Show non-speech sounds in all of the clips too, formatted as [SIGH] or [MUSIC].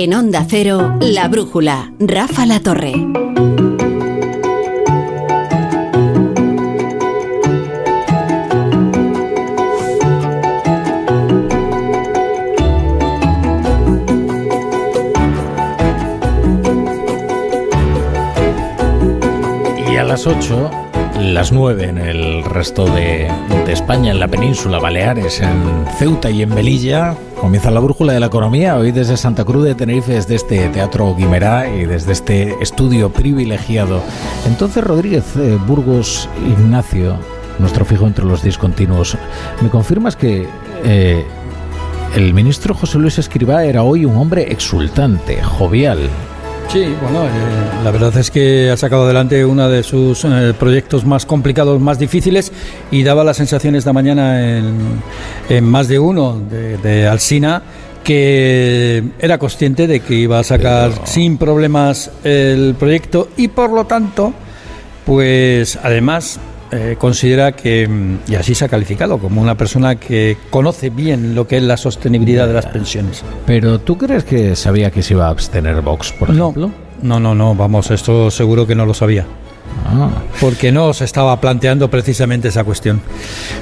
En Onda Cero, La Brújula, Rafa La Torre. Y a las 8, las 9 en el resto de, de España, en la península, Baleares, en Ceuta y en Melilla, comienza la brújula de la economía. Hoy desde Santa Cruz de Tenerife, desde este Teatro Guimerá y desde este estudio privilegiado. Entonces, Rodríguez eh, Burgos Ignacio, nuestro fijo entre los discontinuos, ¿me confirmas que eh, el ministro José Luis Escribá era hoy un hombre exultante, jovial? Sí, bueno, eh, la verdad es que ha sacado adelante uno de sus eh, proyectos más complicados, más difíciles, y daba la sensación esta mañana en, en más de uno de, de Alsina que era consciente de que iba a sacar Pero- sin problemas el proyecto y por lo tanto, pues además eh, considera que, mm, y así se ha calificado, como una persona que conoce bien lo que es la sostenibilidad de las pensiones. Pero ¿tú crees que sabía que se iba a abstener Vox, por No, ejemplo? no, no, no, vamos, esto seguro que no lo sabía. Ah. Porque no se estaba planteando precisamente esa cuestión.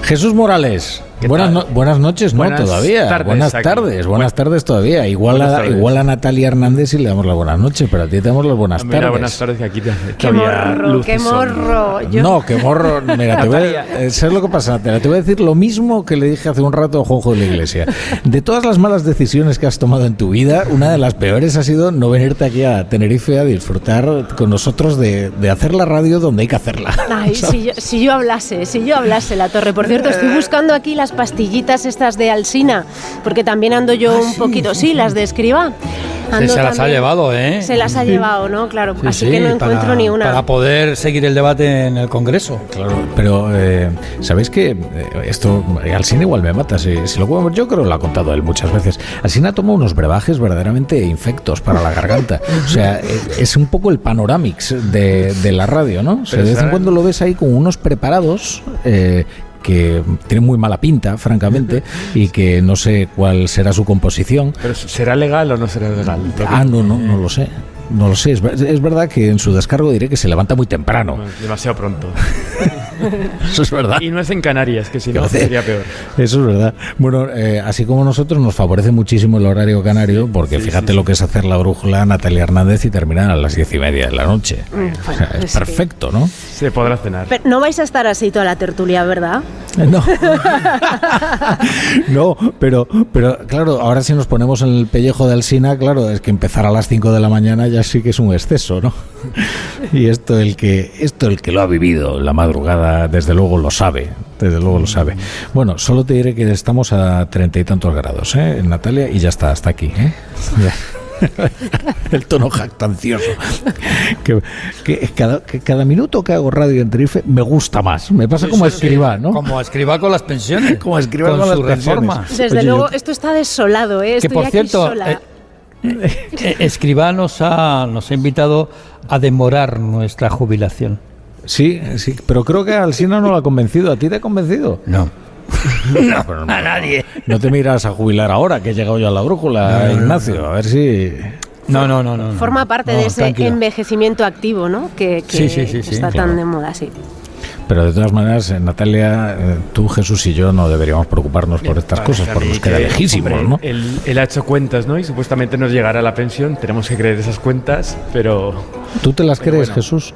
Jesús Morales, ¿Qué buenas, no- buenas noches, no Buenas todavía. tardes buenas aquí. tardes, buenas Buen- tardes todavía. Igual a, tardes. igual a Natalia Hernández y le damos las buenas noches, pero a ti te damos las buenas Mira, tardes. buenas tardes, que aquí te- Qué morro, qué morro. Yo- No, qué morro. Mira, te voy a, eh, ¿sabes lo que pasa? Natalia? Te voy a decir lo mismo que le dije hace un rato a Juanjo de la Iglesia. De todas las malas decisiones que has tomado en tu vida, una de las peores ha sido no venirte aquí a Tenerife a disfrutar con nosotros de, de hacer la radio donde hay que hacerla. Ay, [LAUGHS] si yo, si yo hablase, si yo hablase la torre. Por cierto, estoy buscando aquí las pastillitas estas de Alsina, porque también ando yo un poquito, sí, las de escriba. Ando se las ha llevado, ¿eh? Se las ha llevado, ¿no? Claro, Sí, así sí, que no para- encuentro ni una. Para poder seguir el debate en el Congreso. Claro, pero eh, ¿sabéis que eh, esto eh, Alsina igual me mata? Si, si lo podemos- yo creo que lo ha contado él muchas veces. Alsina toma unos brebajes verdaderamente infectos para la garganta. [LAUGHS] O sea, es un poco el panoramix de, de la radio, ¿no? O sea, de vez en cuando lo ves ahí con unos preparados. eh, que tienen muy mala pinta, francamente, y que no sé cuál será su composición. Pero ¿será legal o no será legal? Ah, no, no, no lo sé. No lo sé. Es, es verdad que en su descargo diré que se levanta muy temprano. Demasiado pronto. [LAUGHS] [LAUGHS] Eso es verdad. Y no es en Canarias, que si no [LAUGHS] sería peor. Eso es verdad. Bueno, eh, así como nosotros nos favorece muchísimo el horario canario, porque sí, fíjate sí, lo sí. que es hacer la brújula Natalia Hernández y terminar a las diez y media de la noche. O sea, bueno, es que- perfecto, ¿no? Se podrá cenar. Pero no vais a estar así toda la tertulia, ¿verdad? [LAUGHS] No. no, pero, pero claro, ahora si nos ponemos en el pellejo de Alsina, claro, es que empezar a las 5 de la mañana ya sí que es un exceso, ¿no? Y esto el que, esto el que lo ha vivido la madrugada, desde luego lo sabe, desde luego lo sabe. Bueno, solo te diré que estamos a treinta y tantos grados, ¿eh? Natalia, y ya está, hasta aquí, ¿eh? [LAUGHS] el tono jactancioso. Que, que cada, que cada minuto que hago radio en Tenerife me gusta más. Me pasa como a escriba, ¿no? Como escriba con las pensiones. [LAUGHS] Como escriba con, con su las pensiones. reforma. Desde Oye, luego, yo- esto está desolado, ¿eh? Que por aquí cierto, sola. eh, eh, Escribá nos ha, nos ha invitado a demorar nuestra jubilación. Sí, sí, pero creo que a Alsina no lo ha convencido. ¿A ti te ha convencido? No. [LAUGHS] no, a nadie. No te miras a jubilar ahora, que he llegado yo a la brújula, Ignacio. A ver si... No, no, no, no. no. Forma parte No, de ese tranquilo. envejecimiento activo, ¿no? Que, que Sí, sí, sí, sí, está claro. tan de moda, sí. Pero de todas maneras, eh, Natalia, eh, tú, Jesús y yo no deberíamos preocuparnos por estas cosas, porque nos queda que, lejísimos, hombre, ¿no? Él, él ha hecho cuentas, ¿no? Y supuestamente nos llegará la pensión. Tenemos que creer esas cuentas, pero ¿Tú te las crees, bueno. Jesús?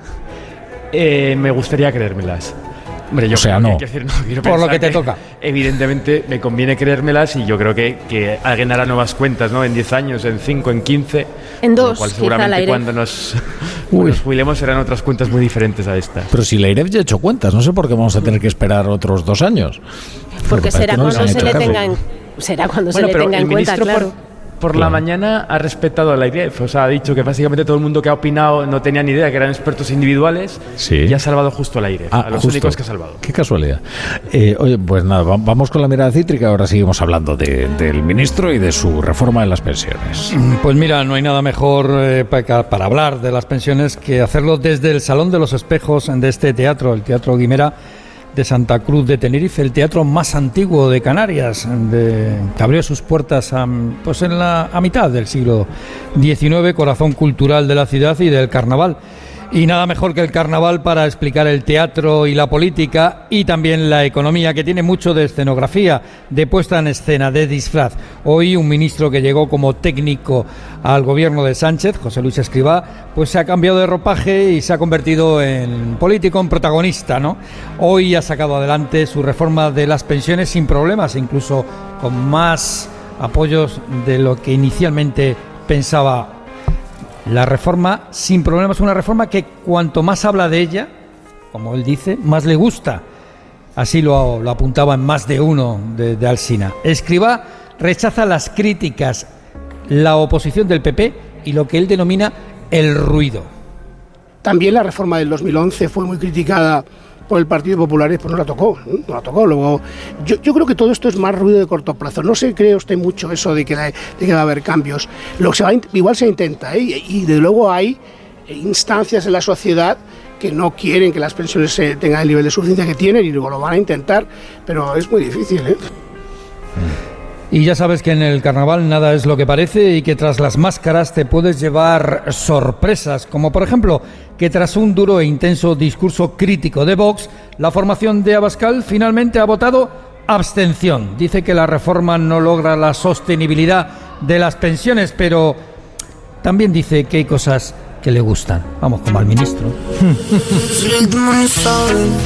eh, me gustaría creérmelas. Hombre, yo O sea, que- no. quiero decir, no, quiero Por lo que te toca. Evidentemente me conviene creérmelas y yo creo que, que alguien hará nuevas cuentas, ¿no? En 10 años, en 5, en 15. En con lo dos, cual quizá seguramente al aire. cuando nos, [LAUGHS] cuando nos jubilemos serán otras cuentas muy diferentes a estas. Pero si la IREF ya ha hecho cuentas, no sé por qué vamos a tener que esperar otros dos años. Porque será cuando se le caso. tenga en, será cuando Bueno, se le tenga en cuenta, ministro claro. por, por Claro. la mañana ha respetado a la IREF. O sea, ha dicho que básicamente todo el mundo que ha opinado no tenía ni idea que eran expertos individuales Sí. y ha salvado justo a la IREF, Ah, a los justo. únicos que ha salvado. Qué casualidad. Eh, oye, pues nada, va- vamos con la mirada cítrica. Ahora seguimos hablando de- del ministro y de su reforma de las pensiones. Pues mira, no hay nada mejor eh, para, para hablar de las pensiones que hacerlo desde el Salón de los Espejos de este teatro, el Teatro Guimera, de Santa Cruz de Tenerife, el teatro más antiguo de Canarias, que abrió sus puertas a, pues en la, a mitad del siglo XIX, corazón cultural de la ciudad y del carnaval. Y nada mejor que el carnaval para explicar el teatro y la política y también la economía, que tiene mucho de escenografía, de puesta en escena, de disfraz. Hoy un ministro que llegó como técnico al gobierno de Sánchez, José Luis Escribá, pues se ha cambiado de ropaje y se ha convertido en político, en protagonista. Hoy ha sacado adelante su reforma de las pensiones sin problemas, incluso con más apoyos de lo que inicialmente pensaba la reforma sin problemas, una reforma que cuanto más habla de ella, como él dice, más le gusta. Así lo, apuntaba en más de uno de, de Alsina. Escriba rechaza las críticas, la oposición del PP y lo que él denomina el ruido. También la reforma del 2011 fue muy criticada por el Partido Popular, pues no la tocó, no la tocó. Luego, yo, creo que todo esto es más ruido de corto plazo. No se cree usted mucho eso de que, va a haber cambios. Igual se intenta, ¿eh? y, de luego hay instancias en la sociedad que no quieren que las pensiones tengan el nivel de suficiencia que tienen y luego lo van a intentar, pero es muy difícil. ¿eh? Y ya sabes que en el carnaval nada es lo que parece y que tras las máscaras te puedes llevar sorpresas, como por ejemplo que tras un duro e intenso discurso crítico de Vox, la formación de Abascal finalmente ha votado abstención. Dice que la reforma no logra la sostenibilidad de las pensiones, pero también dice que hay cosas que le gustan. Vamos como al ministro.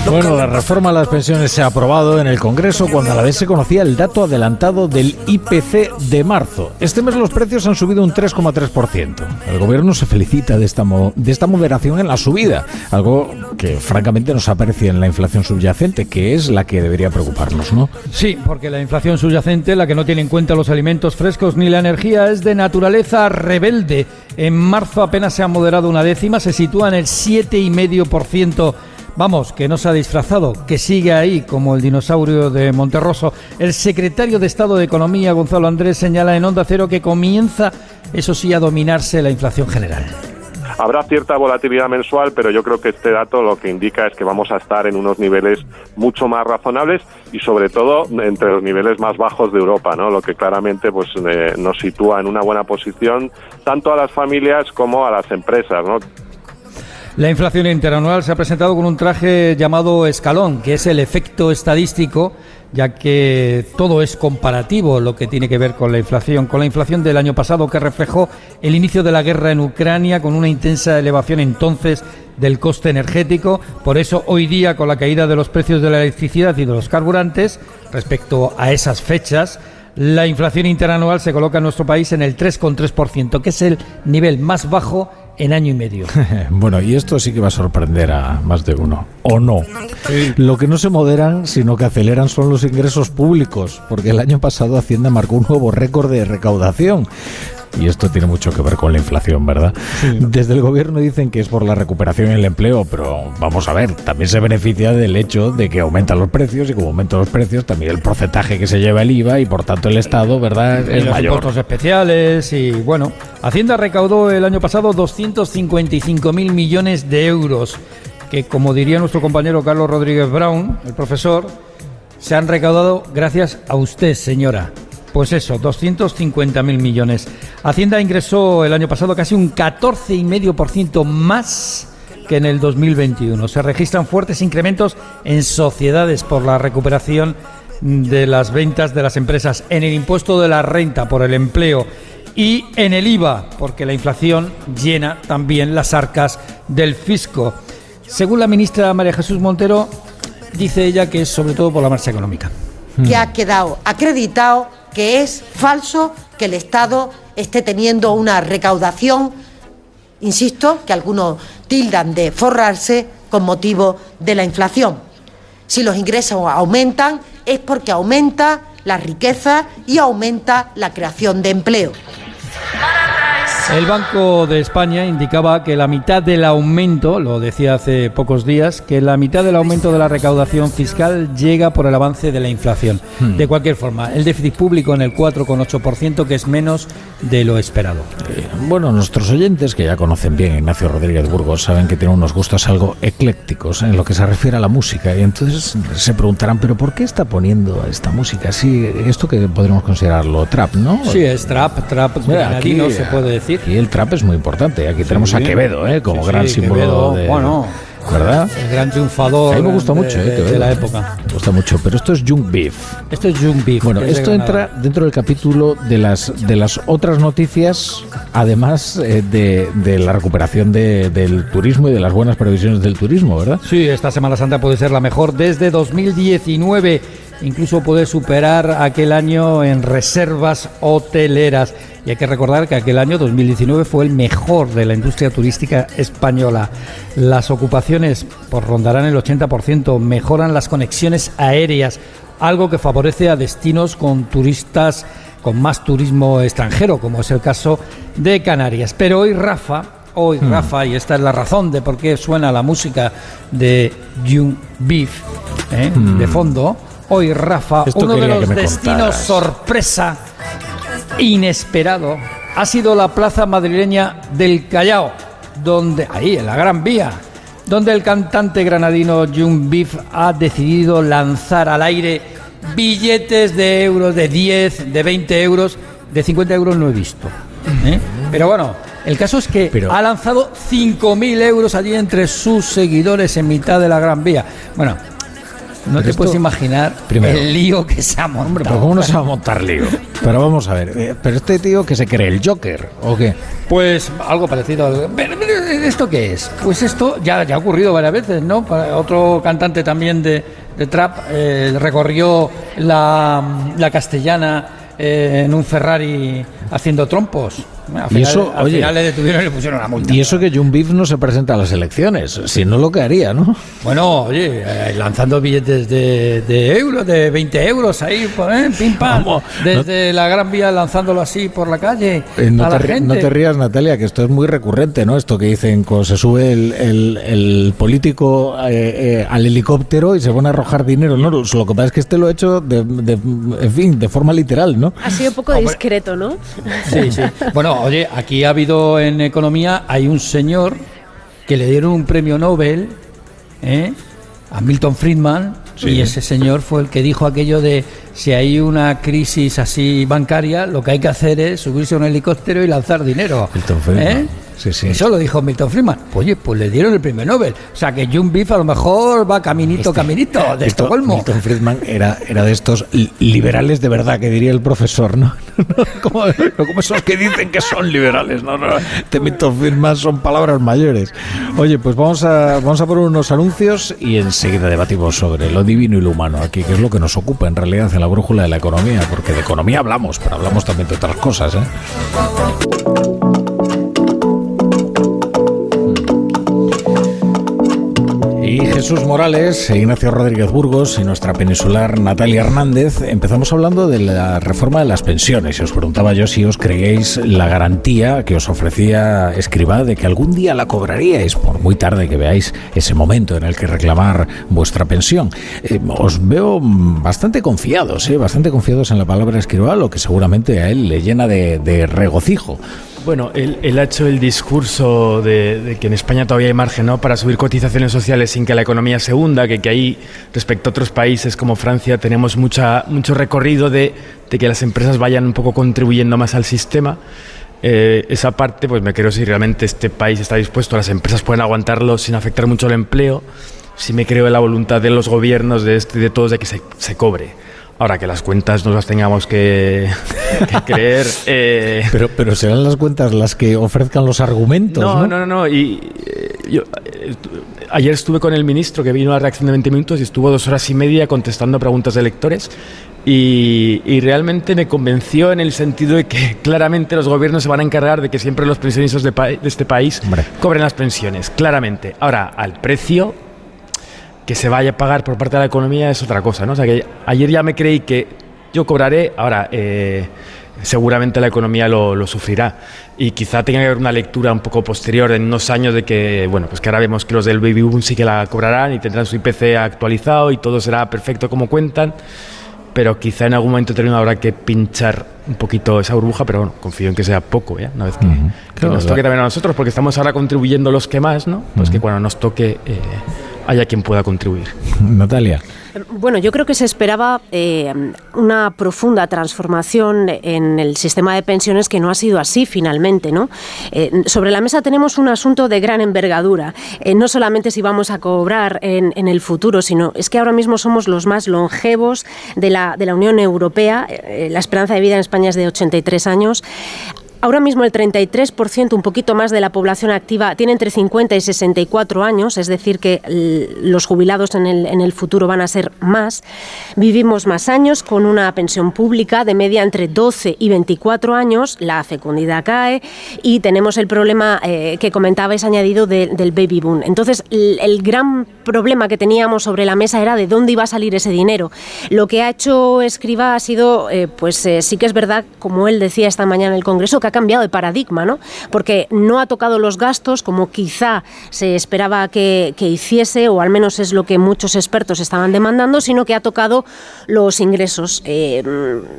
Bueno, la reforma a las pensiones se ha aprobado en el Congreso cuando a la vez se conocía el dato adelantado del IPC de marzo. Este mes los precios han subido un 3,3%. El gobierno se felicita de esta, de esta moderación en la subida, algo que francamente nos aparece en la inflación subyacente, que es la que debería preocuparnos, ¿no? Sí, porque la inflación subyacente, la que no tiene en cuenta los alimentos frescos ni la energía, es de naturaleza rebelde. En marzo apenas se ha moderado una décima, se sitúa en el 7,5%. Vamos, que no se ha disfrazado, que sigue ahí como el dinosaurio de Monterroso. El secretario de Estado de Economía, Gonzalo Andrés, señala en Onda Cero que comienza, eso sí, a dominarse la inflación general. Habrá cierta volatilidad mensual, pero yo creo que este dato lo que indica es que vamos a estar en unos niveles mucho más razonables y sobre todo entre los niveles más bajos de Europa, ¿no? Lo que claramente pues eh, nos sitúa en una buena posición tanto a las familias como a las empresas. La inflación interanual se ha presentado con un traje llamado escalón, que es el efecto estadístico ya que todo es comparativo lo que tiene que ver con la inflación, con la inflación del año pasado que reflejó el inicio de la guerra en Ucrania con una intensa elevación entonces del coste energético, por eso hoy día con la caída de los precios de la electricidad y de los carburantes respecto a esas fechas, la inflación interanual se coloca en nuestro país en el 3,3%, que es el nivel más bajo en año y medio. [LAUGHS] bueno, y esto sí que va a sorprender a más de uno, o no. Lo que no se moderan, sino que aceleran son los ingresos públicos, porque el año pasado Hacienda marcó un nuevo récord de recaudación y esto tiene mucho que ver con la inflación, ¿verdad? Desde el gobierno dicen que es por la recuperación en el empleo, pero vamos a ver, también se beneficia del hecho de que aumentan los precios y como aumentan los precios también el porcentaje que se lleva el IVA y por tanto el Estado, ¿verdad? Es los impuestos especiales y bueno, Hacienda recaudó el año pasado 255 mil millones de euros, que como diría nuestro compañero Carlos Rodríguez Brown, el profesor, se han recaudado gracias a usted, señora. Pues eso, 250.000 millones. Hacienda ingresó el año pasado casi un 14,5% más que en el 2021. Se registran fuertes incrementos en sociedades por la recuperación de las ventas de las empresas, en el impuesto de la renta por el empleo y en el IVA, porque la inflación llena también las arcas del fisco. Según la ministra María Jesús Montero, dice ella que es sobre todo por la marcha económica. Que ha quedado acreditado que es falso que el Estado esté teniendo una recaudación, insisto, que algunos tildan de forrarse con motivo de la inflación. Si los ingresos aumentan es porque aumenta la riqueza y aumenta la creación de empleo. El Banco de España indicaba que la mitad del aumento, lo decía hace pocos días, que la mitad del aumento de la recaudación fiscal llega por el avance de la inflación. Hmm. De cualquier forma, el déficit público en el 4,8%, que es menos de lo esperado. Eh, Bueno, nuestros oyentes, que ya conocen bien a Ignacio Rodríguez Burgos, saben que tiene unos gustos algo eclécticos en lo que se refiere a la música. Y entonces se preguntarán, ¿pero por qué está poniendo esta música así? Esto que podríamos considerarlo trap, ¿no? Sí, es trap, trap, Mira, aquí no se puede decir. Y el trap es muy importante. Aquí tenemos a Quevedo, ¿eh? como Sí, gran sí, símbolo Quevedo, de. bueno. ¿Verdad? El gran triunfador A mí me gusta de- mucho, ¿eh? de, la época. Me gusta mucho, pero esto es Young Beef. Esto es Jung Beef. Bueno, esto entra dentro del capítulo de las de las otras noticias, además eh, de, de la recuperación de- del turismo y de las buenas previsiones del turismo, ¿verdad? Sí, esta Semana Santa puede ser la mejor desde 2019. Incluso puede superar aquel año en reservas hoteleras. Y hay que recordar que aquel año 2019 fue el mejor de la industria turística española. Las ocupaciones pues, rondarán el 80%, mejoran las conexiones aéreas, algo que favorece a destinos con turistas con más turismo extranjero, como es el caso de Canarias. Pero hoy Rafa, hoy Hmm. Rafa, y esta es la razón de por qué suena la música de Jung Beef ¿eh? de fondo, hoy Rafa. Esto uno de los destinos contaras. sorpresa inesperado ha sido la plaza madrileña del Callao, donde ahí en la Gran Vía, donde el cantante granadino Jung Beef ha decidido lanzar al aire billetes de euros de 10, de 20 euros, de 50 euros no he visto. ¿eh? Pero bueno, el caso es que Pero- ha lanzado 5.000 euros allí entre sus seguidores en mitad de la Gran Vía. Bueno, no te esto- puedes imaginar Primero- el lío que se ha montado. Hombre, pero ¿cómo no se va a montar lío? Pero vamos a ver, eh, pero este tío que se cree el Joker, ¿o qué? Pues algo parecido. al- Pero, pero, ¿Esto qué es? Pues esto ya, ya ha ocurrido varias veces, ¿no? Para otro cantante también de, de trap eh, recorrió la, la castellana eh, en un Ferrari haciendo trompos. Y eso, al oye, final le detuvieron y le pusieron una multa. Y eso que Jung Beef no se presenta a las elecciones, si no lo que haría, ¿no? Bueno, oye, eh, lanzando billetes de, de euros, de 20 euros ahí, ¿eh? pim pam, Vamos, desde la Gran Vía lanzándolo así por la calle Eh, no, a la te, gente. no te rías, Natalia, que esto es muy recurrente, ¿no? Esto que dicen, cuando se sube el, el- el político eh, eh, al helicóptero y se pone a arrojar dinero, ¿no? Lo lo que pasa es que este lo ha hecho, de, de- en fin, de forma literal, ¿no? Ha sido un poco discreto, ¿no? Sí, sí. Bueno, oye, aquí ha habido en economía, hay un señor que le dieron un premio Nobel ¿eh? a Milton Friedman y ese señor fue el que dijo aquello de si hay una crisis así bancaria, lo que hay que hacer es subirse a un helicóptero y lanzar dinero. Milton Friedman. ¿Eh? Sí, sí. Eso lo dijo Milton Friedman. Oye, pues le dieron el premio Nobel. O sea que Jung Beef a lo mejor va caminito, caminito de Milton- Estocolmo. Milton Friedman era, era de estos li- liberales de verdad, que diría el profesor, ¿no? [LAUGHS] No como, no como esos que dicen que son liberales, no, no. De Milton Friedman son palabras mayores. Oye, pues vamos a, vamos a poner unos anuncios y enseguida debatimos sobre lo divino y lo humano aquí, que es lo que nos ocupa en realidad en la brújula de la economía, porque de economía hablamos, pero hablamos también de otras cosas, ¿eh? Y Jesús Morales, e Ignacio Rodríguez Burgos y nuestra peninsular Natalia Hernández empezamos hablando de la reforma de las pensiones. Y os preguntaba yo si os creíais la garantía que os ofrecía Escribá de que algún día la cobraríais, por muy tarde que veáis ese momento en el que reclamar vuestra pensión. Eh, os veo bastante confiados, ¿eh? bastante confiados en la palabra Escribá, lo que seguramente a él le llena de regocijo. Bueno, él, ha hecho el discurso de, que en España todavía hay margen ¿no? para subir cotizaciones sociales sin que la economía se hunda, que, que ahí, respecto a otros países como Francia, tenemos mucha, mucho recorrido de, de que las empresas vayan un poco contribuyendo más al sistema. Eh, esa parte, pues me creo si realmente este país está dispuesto, las empresas pueden aguantarlo sin afectar mucho el empleo, si me creo en la voluntad de los gobiernos, de, este, de todos, de que se, se cobre. Ahora que las cuentas nos las tengamos que, [LAUGHS] que creer. eh, Pero, pero serán las cuentas las que ofrezcan los argumentos. no, No, no, no, no. Y eh, yo eh, ayer estuve con el ministro que vino a la reacción de 20 minutos y estuvo dos horas y media contestando preguntas de lectores. Y, y realmente me convenció en el sentido de que claramente los gobiernos se van a encargar de que siempre los pensionistas de, pa- de este país Hombre. cobren las pensiones, claramente. Ahora, al precio que se vaya a pagar por parte de la economía es otra cosa, ¿no? O sea que ayer ya me creí que yo cobraré, ahora eh, seguramente la economía lo, lo sufrirá. y quizá tenga que haber una lectura un poco posterior en unos años de que, bueno, pues que ahora vemos que los del baby boom sí que la cobrarán y tendrán su IPC actualizado y todo será perfecto como cuentan, pero quizá en algún momento determinado habrá que pinchar un poquito esa burbuja, pero bueno, confío en que sea poco, ¿ya? Una vez que, que nos toque también a nosotros, porque estamos ahora contribuyendo los que más, ¿no? Pues que cuando nos toque eh, haya quien pueda contribuir. Natalia. Bueno, yo creo que se esperaba eh, una profunda transformación en el sistema de pensiones que no ha sido así finalmente. ¿no? Eh, sobre la mesa tenemos un asunto de gran envergadura. Eh, no solamente si vamos a cobrar en, en, el futuro, sino es que ahora mismo somos los más longevos de la, de la Unión Europea. la esperanza de vida en España es de 83 años. Ahora mismo el 33%, un poquito más de la población activa, tiene entre 50 y 64 años, es decir, que los jubilados en el, en el futuro van a ser más. Vivimos más años con una pensión pública de media entre 12 y 24 años, la fecundidad cae y tenemos el problema eh, que comentabais añadido de, del baby boom. Entonces, el, gran problema que teníamos sobre la mesa era de dónde iba a salir ese dinero. Lo que ha hecho Escriba ha sido, eh, pues eh, sí que es verdad, como él decía esta mañana en el Congreso, que cambiado de paradigma, ¿no? Porque no ha tocado los gastos como quizá se esperaba que, hiciese, o al menos es lo que muchos expertos estaban demandando, sino que ha tocado los ingresos. Eh,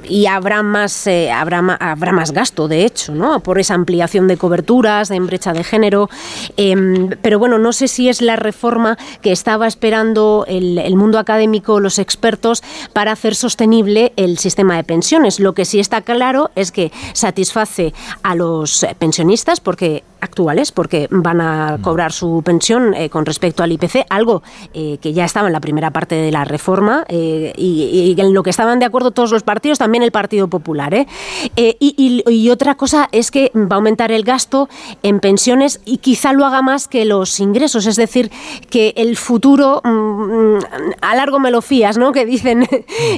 y habrá más, eh, habrá, habrá más gasto, de hecho, ¿no? Por esa ampliación de coberturas, de brecha de género. Eh, pero bueno, no sé si es la reforma que estaba esperando el mundo académico, los expertos, para hacer sostenible el sistema de pensiones. Lo que sí está claro es que satisface a los pensionistas porque actuales porque van a cobrar su pensión eh, con respecto al IPC, algo eh, que ya estaba en la primera parte de la reforma eh, y, y, en lo que estaban de acuerdo todos los partidos, también el Partido Popular. Y, y, y, otra cosa es que va a aumentar el gasto en pensiones y quizá lo haga más que los ingresos, es decir, que el futuro mmm, a largo me lo fías, ¿no? [LAUGHS] Que dicen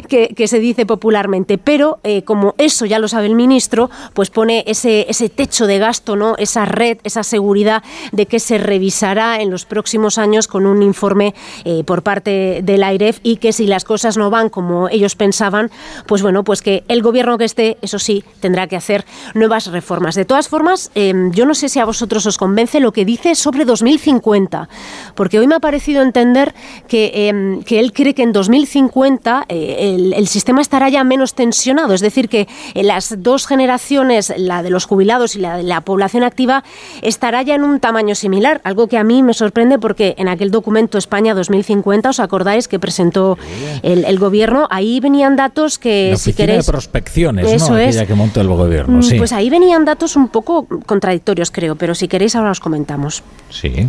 que, que se dice popularmente, pero como eso ya lo sabe el ministro, pues pone ese, ese techo de gasto, ¿no? Esa red, esa seguridad de que se revisará en los próximos años con un informe eh, por parte del AIREF y que si las cosas no van como ellos pensaban, pues bueno, pues que el gobierno que esté, eso sí, tendrá que hacer nuevas reformas. De todas formas, eh, yo no sé si a vosotros os convence lo que dice sobre 2050, porque hoy me ha parecido entender que, eh, que él cree que en 2050 el, el, sistema estará ya menos tensionado, es decir, que las dos generaciones, la de los jubilados y la de la población activa, estará ya en un tamaño similar, algo que a mí me sorprende porque en aquel documento España 2050, ¿os acordáis que presentó el, el gobierno? Ahí venían datos que, la si queréis... de prospecciones, eso ¿no? Aquella es. que montó el gobierno, sí. Pues ahí venían datos un poco contradictorios, creo, pero si queréis ahora os comentamos. Sí.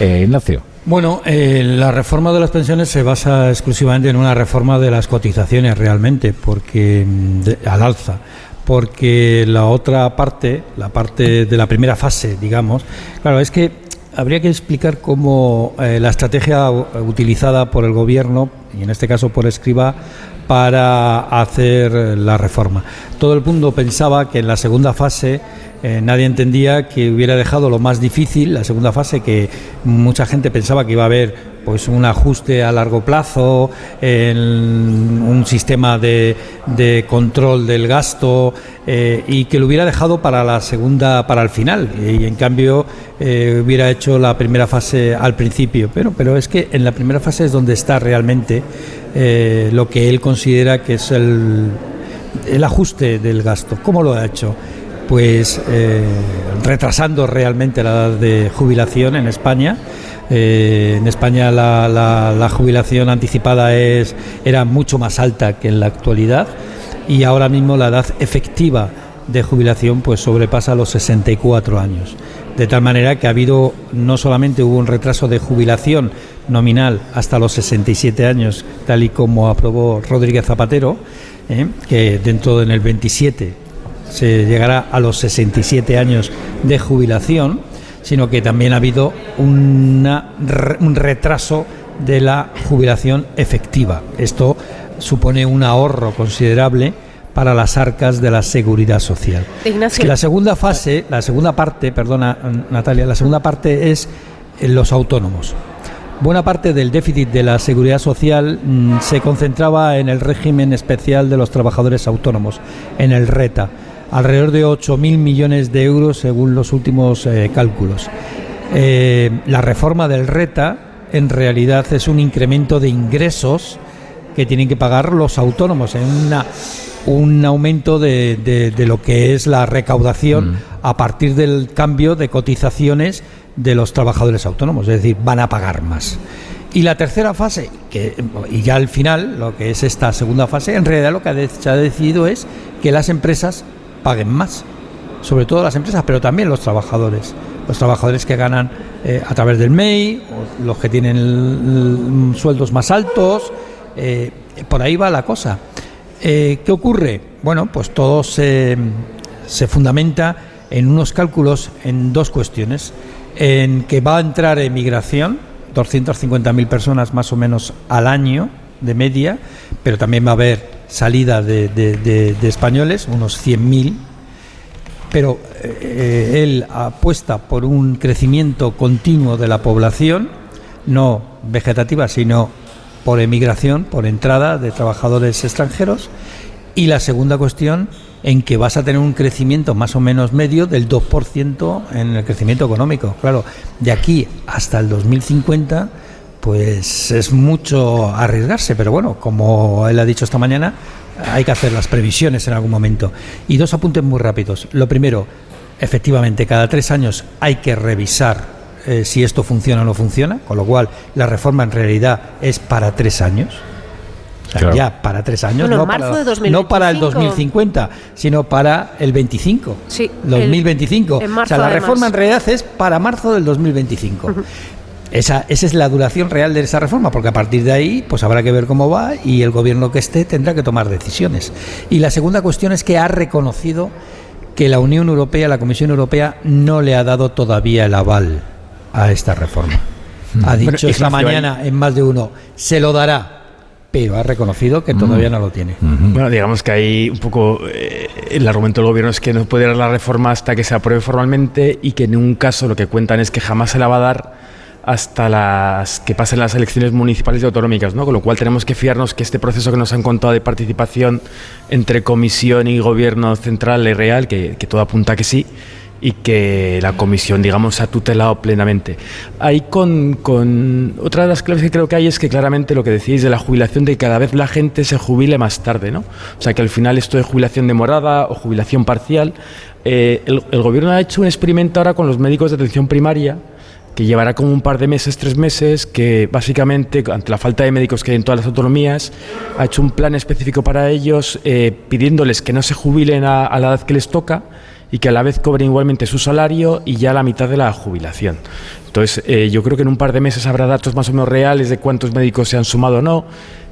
Eh, Ignacio. Bueno, eh, la reforma de las pensiones se basa exclusivamente en una reforma de las cotizaciones realmente, porque de, al alza porque la otra parte, la parte de la primera fase, digamos, claro, es que habría que explicar cómo eh, la estrategia utilizada por el gobierno, y en este caso por Escriba, para hacer la reforma. Todo el mundo pensaba que en la segunda fase eh, nadie entendía que hubiera dejado lo más difícil, la segunda fase, que mucha gente pensaba que iba a haber pues un ajuste a largo plazo, en un sistema de, de control del gasto eh, y que lo hubiera dejado para la segunda, para el final y en cambio eh, hubiera hecho la primera fase al principio. Pero, pero es que en la primera fase es donde está realmente eh, lo que él considera que es el, el ajuste del gasto. ¿Cómo lo ha hecho? Pues retrasando realmente la edad de jubilación en España. Eh, en España la, la, la, jubilación anticipada es, era mucho más alta que en la actualidad y ahora mismo la edad efectiva de jubilación pues sobrepasa los 64 años. De tal manera que ha habido, no solamente hubo un retraso de jubilación nominal hasta los 67 años, tal y como aprobó Rodríguez Zapatero, eh, que dentro en el 27 se llegará a los 67 años de jubilación, sino que también ha habido una, un retraso de la jubilación efectiva. Esto supone un ahorro considerable para las arcas de la seguridad social. Es que la segunda fase, la segunda parte, perdona Natalia, la segunda parte es los autónomos. Buena parte del déficit de la seguridad social mmm, se concentraba en el régimen especial de los trabajadores autónomos, en el RETA alrededor de 8.000 millones de euros según los últimos eh, cálculos. Eh, la reforma del RETA en realidad es un incremento de ingresos que tienen que pagar los autónomos, en una, un aumento de, de, lo que es la recaudación mm. a partir del cambio de cotizaciones de los trabajadores autónomos, es decir, van a pagar más. Y la tercera fase, que, y ya al final, lo que es esta segunda fase, en realidad lo que se ha decidido es que las empresas paguen más, sobre todo las empresas, pero también los trabajadores. Los trabajadores que ganan eh, a través del MEI, los que tienen sueldos más altos, eh, por ahí va la cosa. Eh, ¿Qué ocurre? Bueno, pues todo se, se fundamenta en unos cálculos en dos cuestiones. En que va a entrar emigración, 250.000 personas más o menos al año de media, pero también va a haber salida de, de, españoles, unos 100.000. Pero eh, él apuesta por un crecimiento continuo de la población, no vegetativa, sino por emigración, por entrada de trabajadores extranjeros. Y la segunda cuestión en que vas a tener un crecimiento más o menos medio del 2% en el crecimiento económico. Claro, de aquí hasta el 2050, pues es mucho arriesgarse, pero bueno, como él ha dicho esta mañana, hay que hacer las previsiones en algún momento. Y dos apuntes muy rápidos. Lo primero, efectivamente, cada tres años hay que revisar eh, si esto funciona o no funciona, con lo cual la reforma en realidad es para tres años ya para tres años, no, para, no, para, el 2050, sino para el 25, sí, 2025. o sea, la reforma en realidad es para marzo del 2025. Esa, esa, es la duración real de esa reforma, porque a partir de ahí pues habrá que ver cómo va y el gobierno que esté tendrá que tomar decisiones. Y la segunda cuestión es que ha reconocido que la Unión Europea, la Comisión Europea, no le ha dado todavía el aval a esta reforma. Ha dicho esta mañana en más de uno, se lo dará, pero ha reconocido que todavía no lo tiene. Bueno, digamos que hay un poco eh, el argumento del gobierno es que no puede dar la reforma hasta que se apruebe formalmente y que en un caso lo que cuentan es que jamás se la va a dar hasta las que pasen las elecciones municipales y autonómicas, ¿no? Con lo cual tenemos que fiarnos que este proceso que nos han contado de participación entre comisión y gobierno central es real, que, que todo apunta a que sí, y que la comisión, digamos, ha tutelado plenamente. Ahí con, con, otra de las claves que creo que hay es que claramente lo que decís de la jubilación, de que cada vez la gente se jubile más tarde, ¿no? O sea, que al final esto de jubilación demorada o jubilación parcial, eh, el, el gobierno ha hecho un experimento ahora con los médicos de atención primaria, que llevará como un par de meses, tres meses, que básicamente, ante la falta de médicos que hay en todas las autonomías, ha hecho un plan específico para ellos, eh, pidiéndoles que no se jubilen a, la edad que les toca, y que a la vez cobren igualmente su salario y ya la mitad de la jubilación. Entonces, eh, yo creo que en un par de meses habrá datos más o menos reales de cuántos médicos se han sumado o no.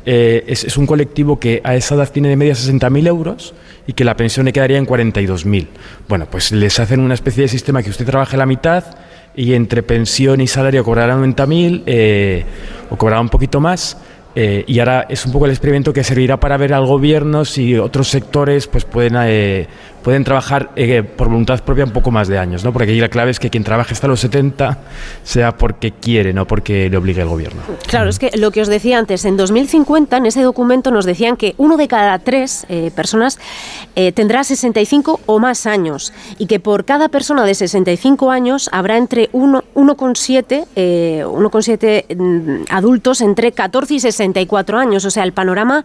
Eh, es, es, un colectivo que a esa edad tiene de media 60.000 euros y que la pensión le quedaría en 42.000. Bueno, pues les hacen una especie de sistema que usted trabaje la mitad y entre pensión y salario cobrará 90.000 eh, o cobrará un poquito más eh, y ahora es un poco el experimento que servirá para ver al gobierno si otros sectores pues pueden, eh, pueden trabajar eh, por voluntad propia un poco más de años, ¿no? Porque aquí la clave es que quien trabaje hasta los 70 sea porque quiere, no porque le obligue el gobierno. Claro, es que lo que os decía antes, en 2050 en ese documento nos decían que uno de cada tres personas tendrá 65 o más años y que por cada persona de 65 años habrá entre 1,7 1,7 mm, adultos entre 14 y 60 64 años. O sea, el panorama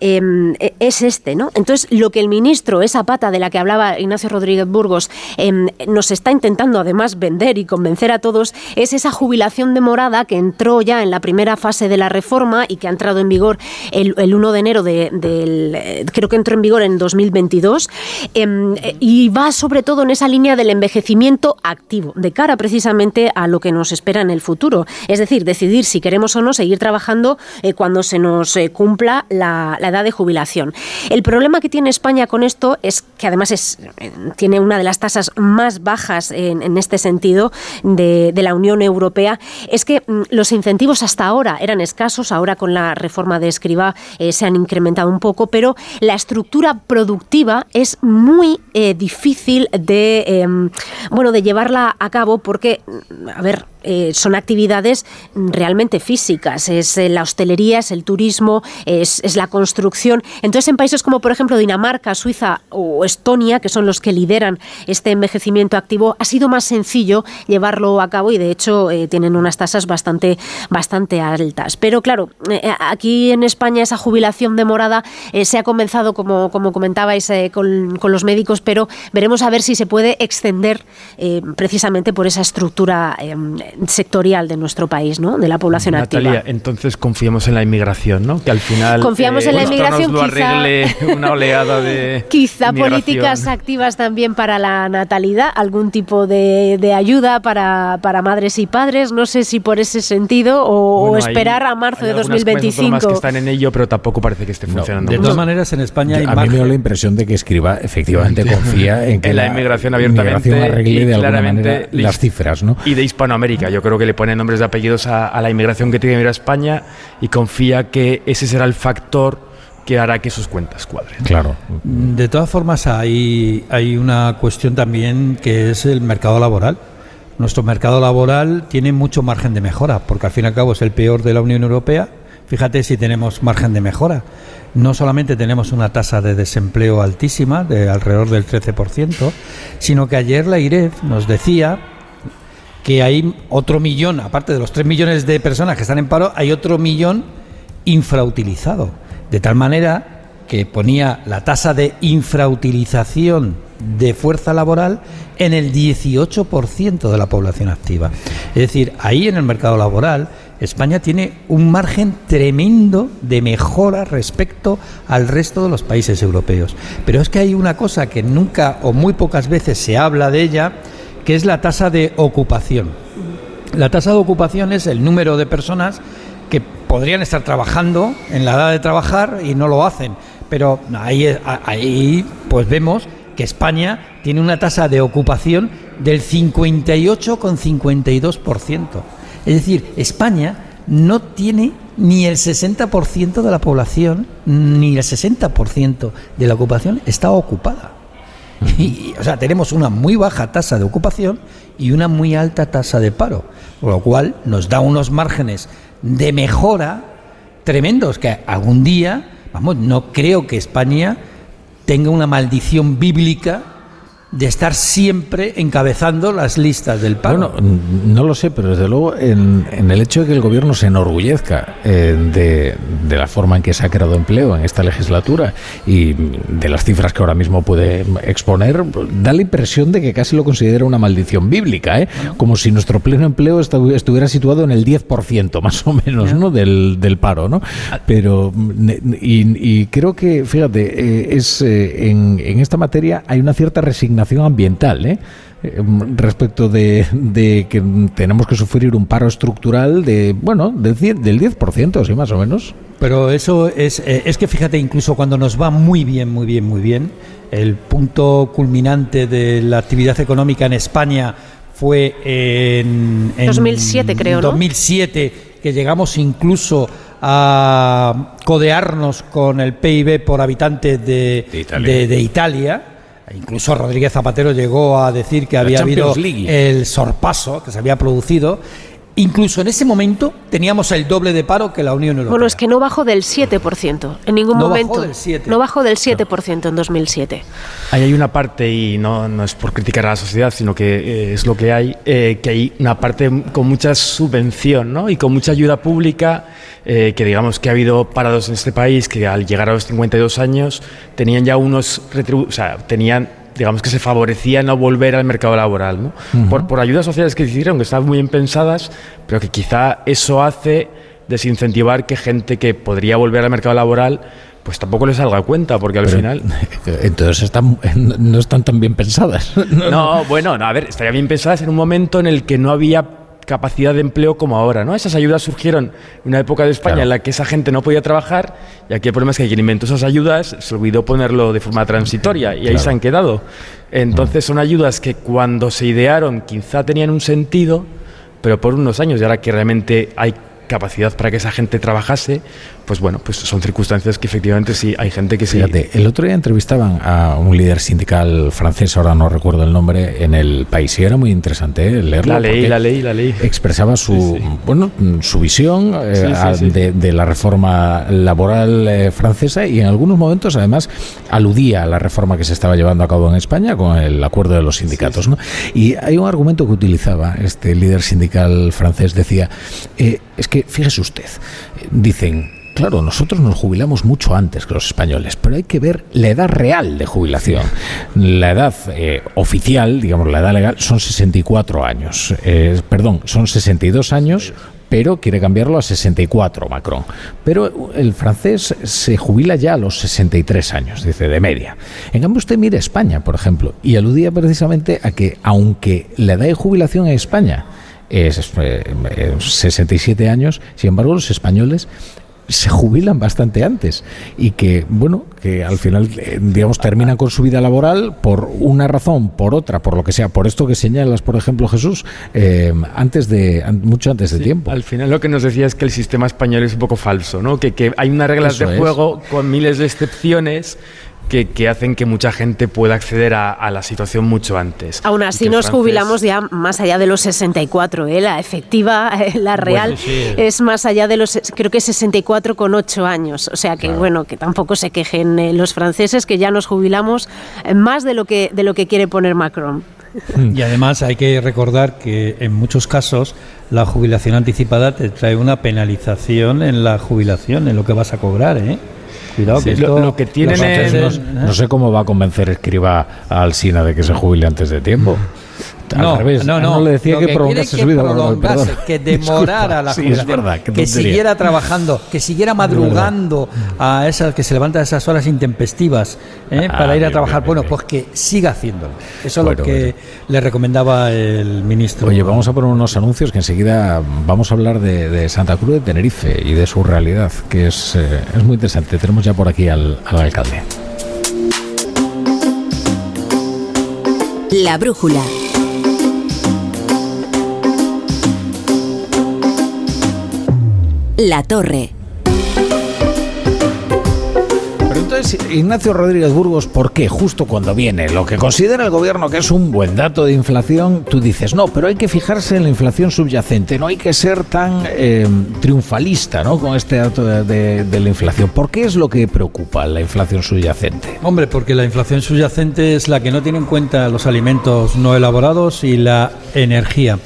em, e, es este, ¿no? Entonces, lo que el ministro, esa pata de la que hablaba Ignacio Rodríguez Burgos, em, nos está intentando además vender y convencer a todos, es esa jubilación demorada que entró ya en la primera fase de la reforma y que ha entrado en vigor el, 1 de enero del. creo que entró en vigor en 2022. Em, y va sobre todo en esa línea del envejecimiento activo, de cara precisamente a lo que nos espera en el futuro. Es decir, decidir si queremos o no seguir trabajando eh, cuando se nos eh, cumpla la, edad de jubilación. El problema que tiene España con esto es que además eh, tiene una de las tasas más bajas en, este sentido de, la Unión Europea, es que mm, los incentivos hasta ahora eran escasos, ahora con la reforma de Escriba se han incrementado un poco, pero la estructura productiva es muy difícil de, em, bueno, de llevarla a cabo porque, mm, a ver, eh, son actividades realmente físicas. Es la hostelería, es el turismo, es, la construcción. Entonces, en países como, por ejemplo, Dinamarca, Suiza o Estonia, que son los que lideran este envejecimiento activo, ha sido más sencillo llevarlo a cabo y, de hecho, tienen unas tasas bastante, bastante altas. Pero, claro, aquí en España esa jubilación demorada se ha comenzado, como, como comentabais, con, los médicos, pero veremos a ver si se puede extender eh, precisamente por esa estructura eh, sectorial de nuestro país, ¿no? de la población Natalia, activa. entonces confiemos en la inmigración, ¿no? que al final confiamos en la inmigración, nos lo quizá, arregle [LAUGHS] una oleada de quizá inmigración. políticas activas también para la natalidad, algún tipo de, de ayuda para, para, madres y padres, no sé si por ese sentido o, Bueno, o esperar hay- a marzo hay de algunas comunidades 2025. autónomas que están en ello, pero tampoco parece que esté funcionando. De mucho. todas maneras, en España hay a mí me da la impresión de que escriba efectivamente confía en [LAUGHS] que En la inmigración abiertamente inmigración arregle y de alguna claramente manera lis- las cifras, ¿no? Y de Hispanoamérica. Yo creo que le pone nombres de apellidos a, a la inmigración que tiene que venir a España y confía que ese será el factor que hará que sus cuentas cuadren. Claro. De todas formas, hay, hay una cuestión también que es el mercado laboral. Nuestro mercado laboral tiene mucho margen de mejora, porque al fin y al cabo es el peor de la Unión Europea. Fíjate si tenemos margen de mejora. No solamente tenemos una tasa de desempleo altísima, de alrededor del 13%, sino que ayer la IREF nos decía que hay otro millón, aparte de los 3 millones de personas que están en paro, hay otro millón infrautilizado. De tal manera que ponía la tasa de infrautilización de fuerza laboral en el 18% de la población activa. Es decir, ahí en el mercado laboral España tiene un margen tremendo de mejora respecto al resto de los países europeos. Pero es que hay una cosa que nunca o muy pocas veces se habla de ella, que es la tasa de ocupación. La tasa de ocupación es el número de personas que podrían estar trabajando en la edad de trabajar y no lo hacen. Pero ahí, ahí pues vemos que España tiene una tasa de ocupación del 58,52%. Es decir, España no tiene ni el 60% de la población, ni el 60% de la ocupación está ocupada. Y, o sea, tenemos una muy baja tasa de ocupación y una muy alta tasa de paro, lo cual nos da unos márgenes de mejora tremendos que algún día, vamos, no creo que España tenga una maldición bíblica de estar siempre encabezando las listas del paro. Bueno, no lo sé, pero desde luego en, en el hecho de que el gobierno se enorgullezca eh, de, de, la forma en que se ha creado empleo en esta legislatura y de las cifras que ahora mismo puede exponer, da la impresión de que casi lo considera una maldición bíblica, ¿eh? como si nuestro pleno empleo estuviera situado en el 10% más o menos ¿no? del, del paro. ¿no? Pero, y, y creo que, fíjate, eh, es eh, en, en esta materia hay una cierta resignación ambiental, ¿eh? respecto de, de, que tenemos que sufrir un paro estructural de, bueno, del 10%, del 10% sí, más o menos. Pero eso es, eh, es que fíjate, incluso cuando nos va muy bien, muy bien, muy bien, el punto culminante de la actividad económica en España fue en, en 2007, creo, ¿no? 2007, que llegamos incluso a codearnos con el PIB por habitante de, De Italia. de- de Italia. Incluso Rodríguez Zapatero llegó a decir que había habido League. el sorpaso que se había producido. Incluso en ese momento teníamos el doble de paro que la Unión Europea. Bueno, es que no bajó del 7%, en ningún No bajó momento. del 7. No bajó del 7% en 2007. Ahí hay una parte, y no, no es por criticar a la sociedad, sino que eh, es lo que hay, eh, que hay una parte con mucha subvención ¿no? y con mucha ayuda pública, eh, que digamos que ha habido parados en este país que al llegar a los 52 años tenían ya unos, retribu- o sea, tenían digamos que se favorecía no volver al mercado laboral, ¿no? por, por ayudas sociales que hicieron, que estaban muy bien pensadas, pero que quizá eso hace desincentivar que gente que podría volver al mercado laboral pues tampoco les salga a cuenta, porque al Pero, final... [LAUGHS] Entonces están, no están tan bien pensadas. No, bueno, no, a ver, estaría bien pensadas en un momento en el que no había capacidad de empleo como ahora, ¿no? Esas ayudas surgieron en una época de España Claro. en la que esa gente no podía trabajar y aquí el problema es que quien inventó esas ayudas se olvidó ponerlo de forma transitoria y ahí se han quedado. Entonces son ayudas que cuando se idearon quizá tenían un sentido, pero por unos años y ahora que realmente hay capacidad para que esa gente trabajase, pues bueno, pues son circunstancias que efectivamente sí hay gente que sí. Fíjate, el otro día entrevistaban a un líder sindical francés, ahora no recuerdo el nombre, en el país y era muy interesante ¿eh? leerlo. La ley, la ley, la ley. Expresaba su, bueno, su visión eh, de, la reforma laboral eh, francesa y en algunos momentos además aludía a la reforma que se estaba llevando a cabo en España con el acuerdo de los sindicatos. ¿no? Y hay un argumento que utilizaba este líder sindical francés, decía, es que fíjese usted, dicen, Claro, nosotros nos jubilamos mucho antes que los españoles, pero hay que ver la edad real de jubilación. La edad eh, oficial, digamos, la edad legal, son 64 años. Eh, perdón, son 62 años, pero quiere cambiarlo a 64 Macron. Pero el francés se jubila ya a los 63 años, dice, de media. En cambio, usted mire España, por ejemplo, y aludía precisamente a que, aunque la edad de jubilación en España es 67 eh, años, sin embargo, los españoles se jubilan bastante antes y que, bueno, que al final, eh, digamos, terminan con su vida laboral por una razón, por otra, por lo que sea, por esto que señalas, por ejemplo, Jesús, eh, antes de, mucho antes de tiempo. Al final lo que nos decía es que el sistema español es un poco falso, ¿no? Que, que hay unas reglas de juego con miles de excepciones que, hacen que mucha gente pueda acceder a, la situación mucho antes. Aún así nos jubilamos ya más allá de los 64, ¿eh? la efectiva, eh, la real, es más allá de los, creo que 64 con 8 años. O sea que bueno, que tampoco se quejen eh, los franceses, que ya nos jubilamos eh, más de lo que, de lo que quiere poner Macron. Y además hay que recordar que en muchos casos la jubilación anticipada te trae una penalización en la jubilación, en lo que vas a cobrar, ¿eh? Cuidado que lo, que tienen no, sé cómo va a convencer Escriba a Alsina de que se jubile antes de tiempo. No, No, no, le decía que, prolongase su vida. Que [LAUGHS] demorara la jubilación. que, siguiera trabajando, que siguiera madrugando a esas, que se levanta a esas horas intempestivas ¿eh? ah, para ir a trabajar. bueno, pues que siga haciéndolo. Eso es lo que le recomendaba el ministro. Oye, vamos a poner unos anuncios que enseguida vamos a hablar de, Santa Cruz de Tenerife y de su realidad, que es, eh, es muy interesante. Tenemos ya por aquí al, al alcalde. La brújula. La Torre. Pero entonces, Ignacio Rodríguez Burgos, ¿por qué justo cuando viene lo que considera el gobierno que es un buen dato de inflación, tú dices, no, pero hay que fijarse en la inflación subyacente, no hay que ser tan eh, triunfalista ¿no? con este dato de, de la inflación? ¿Por qué es lo que preocupa la inflación subyacente? Hombre, porque la inflación subyacente es la que no tiene en cuenta los alimentos no elaborados y la energía.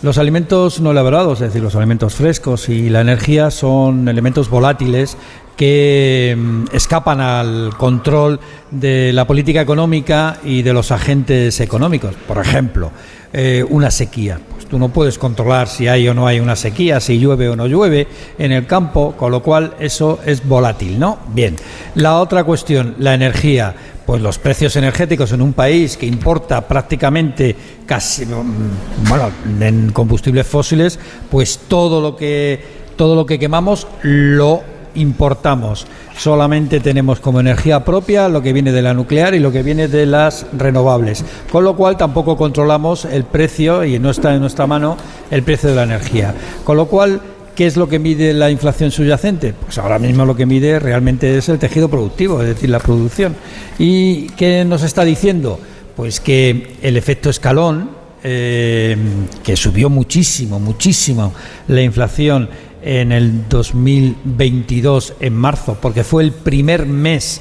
Los alimentos no elaborados, es decir, los alimentos frescos y la energía son elementos volátiles que mm, escapan al control de la política económica y de los agentes económicos. Por ejemplo, eh, una sequía. Pues tú no puedes controlar si hay o no hay una sequía, si llueve o no llueve en el campo, con lo cual eso es volátil, ¿no? Bien. La otra cuestión, la energía pues los precios energéticos en un país que importa prácticamente casi mm, bueno en combustibles fósiles pues todo lo que todo lo que quemamos lo importamos. Solamente tenemos como energía propia lo que viene de la nuclear y lo que viene de las renovables. Con lo cual tampoco controlamos el precio y no está en nuestra mano el precio de la energía. Con lo cual ¿Qué es lo que mide la inflación subyacente? Pues ahora mismo lo que mide realmente es el tejido productivo, es decir, la producción. ¿Y qué nos está diciendo? Pues que el efecto escalón, eh, que subió muchísimo, muchísimo la inflación en el 2022, en marzo, porque fue el primer mes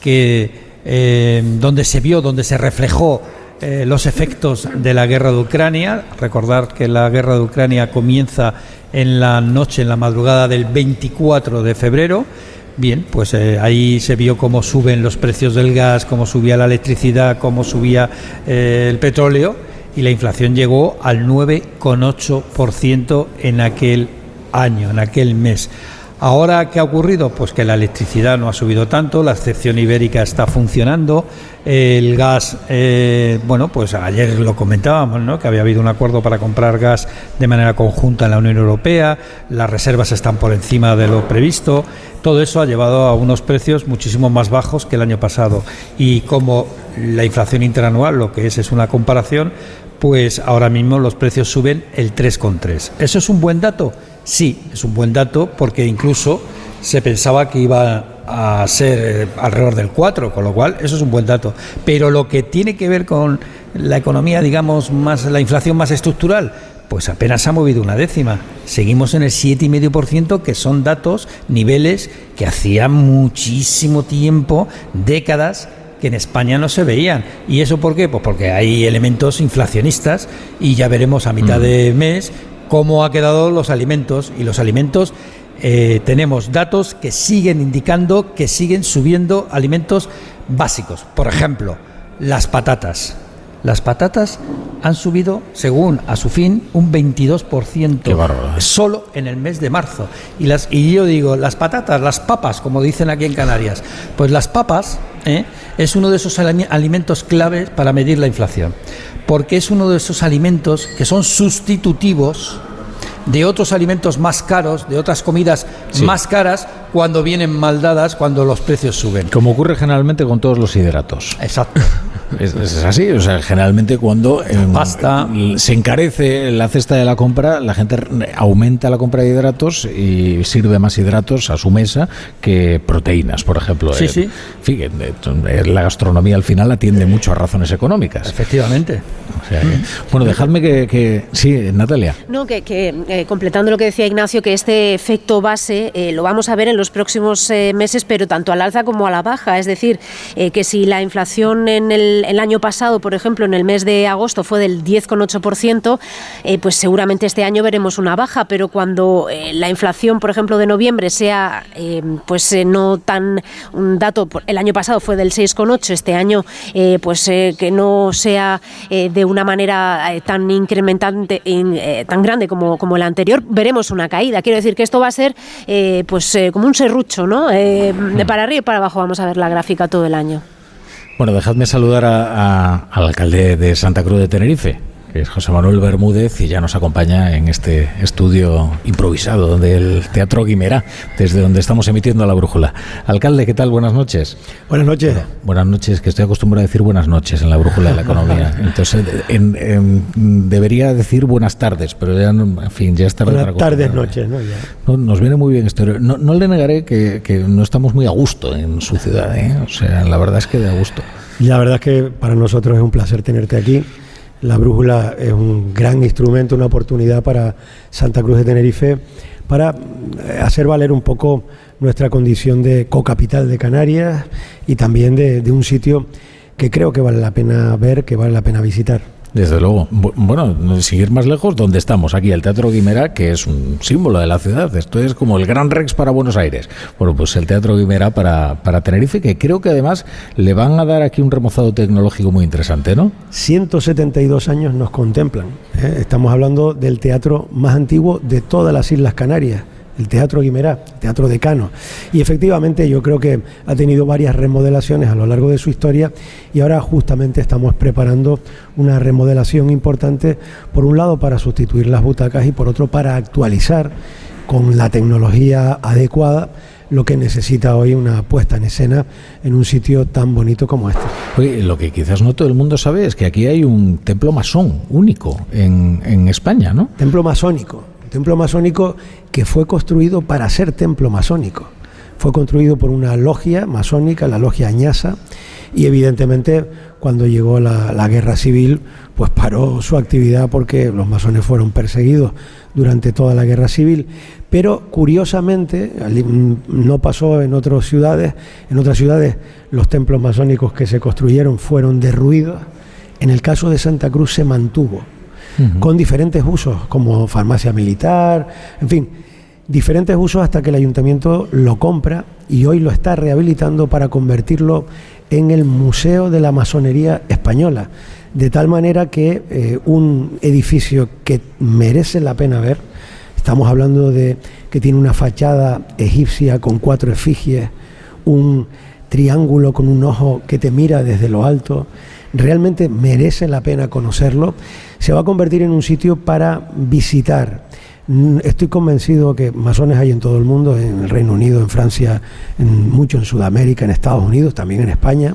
que, eh, donde se vio, donde se reflejó eh, los efectos de la guerra de Ucrania. Recordar que la guerra de Ucrania comienza en la noche, en la madrugada del 24 de febrero. Bien, pues eh, ahí se vio cómo suben los precios del gas, cómo subía la electricidad, cómo subía eh, el petróleo y la inflación llegó al 9,8% en aquel año, en aquel mes. Ahora, ¿qué ha ocurrido? Pues que la electricidad no ha subido tanto, la excepción ibérica está funcionando, el gas, eh, bueno, pues ayer lo comentábamos, ¿no? Que había habido un acuerdo para comprar gas de manera conjunta en la Unión Europea, las reservas están por encima de lo previsto, todo eso ha llevado a unos precios muchísimo más bajos que el año pasado. Y como la inflación interanual, lo que es es una comparación, pues ahora mismo los precios suben el 3,3. ¿Eso es un buen dato? Sí, es un buen dato porque incluso se pensaba que iba a ser eh, alrededor del 4, con lo cual eso es un buen dato. Pero lo que tiene que ver con la economía, digamos, más la inflación más estructural, pues apenas ha movido una décima. Seguimos en el 7,5%, que son datos, niveles que hacía muchísimo tiempo, décadas, que en España no se veían. ¿Y eso por qué? Pues porque hay elementos inflacionistas y ya veremos a mitad de mes cómo ha quedado los alimentos. Y los alimentos eh, tenemos datos que siguen indicando que siguen subiendo alimentos básicos. Por ejemplo, las patatas. Las patatas han subido, según a su fin, un 22% Qué bárbaro, ¿eh? solo en el mes de marzo. Y, las, y yo digo, las patatas, las papas, como dicen aquí en Canarias, pues las papas ¿eh? es uno de esos alimentos claves para medir la inflación, porque es uno de esos alimentos que son sustitutivos de otros alimentos más caros, de otras comidas Sí. más caras, cuando vienen mal dadas, cuando los precios suben. Como ocurre generalmente con todos los hidratos. Exacto. Es, es así, o sea, generalmente cuando em, Pasta. se encarece la cesta de la compra, la gente r- aumenta la compra de hidratos y sirve más hidratos a su mesa que proteínas, por ejemplo. Sí, Eh, sí. en fin, eh, eh, la gastronomía al final atiende mucho a razones económicas. Efectivamente. O sea que- bueno, dejadme que, que- Sí, Natalia. No, que, que, eh, completando lo que decía Ignacio, que este efecto base eh, lo vamos a ver en los próximos eh, meses, pero tanto al alza como a la baja. Es decir, eh, que si la inflación en el, el año pasado, por ejemplo, en el mes de agosto fue del 10,8%, eh, pues seguramente este año veremos una baja, pero cuando eh, la inflación, por ejemplo, de noviembre sea eh, pues eh, no tan un dato, el año pasado fue del 6,8, este año pues que no sea de una manera tan incrementante, in- tan grande como, como el anterior, veremos una caída. Quiero decir que esto va a ser pues como un serrucho, ¿no? De para arriba y para abajo vamos a ver la gráfica todo el año. Bueno, dejadme saludar al alcalde de Santa Cruz de Tenerife, que es José Manuel Bermúdez, y ya nos acompaña en este estudio improvisado del Teatro Guimerá, desde donde estamos emitiendo la brújula. Alcalde, ¿qué tal? Buenas noches. Buenas noches. Buenas noches, que estoy acostumbrado a decir buenas noches en la brújula de la economía. [LAUGHS] Entonces, en- en- debería decir buenas tardes, pero ya, no- en fin, ya está Buenas tardes, noches, ¿no? Ya. no, nos viene muy bien esto. No, no le negaré que, que no estamos muy a gusto en su ciudad. ¿eh? O sea, la verdad es que de a gusto. La verdad es que para nosotros es un placer tenerte aquí. La brújula es un gran instrumento, una oportunidad para Santa Cruz de Tenerife para eh, hacer valer un poco nuestra condición de cocapital de Canarias y también de, de un sitio que creo que vale la pena ver, que vale la pena visitar. Desde luego. Bu- Bueno, seguir más lejos, donde estamos? Aquí, el Teatro Guimerá, que es un símbolo de la ciudad. Esto es como el Gran Rex para Buenos Aires. Bueno, pues el Teatro Guimerá para, para Tenerife, que creo que además le van a dar aquí un remozado tecnológico muy interesante, ¿no? 172 años nos contemplan. ¿eh? Estamos hablando del teatro más antiguo de todas las Islas Canarias, el Teatro Guimerá, el Teatro Decano. Y efectivamente yo creo que ha tenido varias remodelaciones a lo largo de su historia y ahora justamente estamos preparando una remodelación importante, por un lado para sustituir las butacas y por otro para actualizar con la tecnología adecuada lo que necesita hoy una puesta en escena en un sitio tan bonito como este. Oye, lo que quizás no todo el mundo sabe es que aquí hay un templo masón único en, en España, ¿no? Templo masónico, templo masónico que fue construido para ser templo masónico. Fue construido por una logia masónica, la logia Añasa, y evidentemente cuando llegó la, la guerra civil, pues paró su actividad porque los masones fueron perseguidos durante toda la guerra civil. Pero curiosamente, no pasó en otras ciudades, en otras ciudades los templos masónicos que se construyeron fueron derruidos. En el caso de Santa Cruz se mantuvo con diferentes usos, como farmacia militar, en fin, diferentes usos hasta que el ayuntamiento lo compra y hoy lo está rehabilitando para convertirlo en el Museo de la Masonería Española, de tal manera que eh, un edificio que merece la pena ver, estamos hablando de que tiene una fachada egipcia con cuatro efigies, un triángulo con un ojo que te mira desde lo alto, realmente merece la pena conocerlo, se va a convertir en un sitio para visitar. Mm, Estoy convencido que masones hay en todo el mundo, en el Reino Unido, en Francia, en, mucho en Sudamérica, en Estados Unidos, también en España,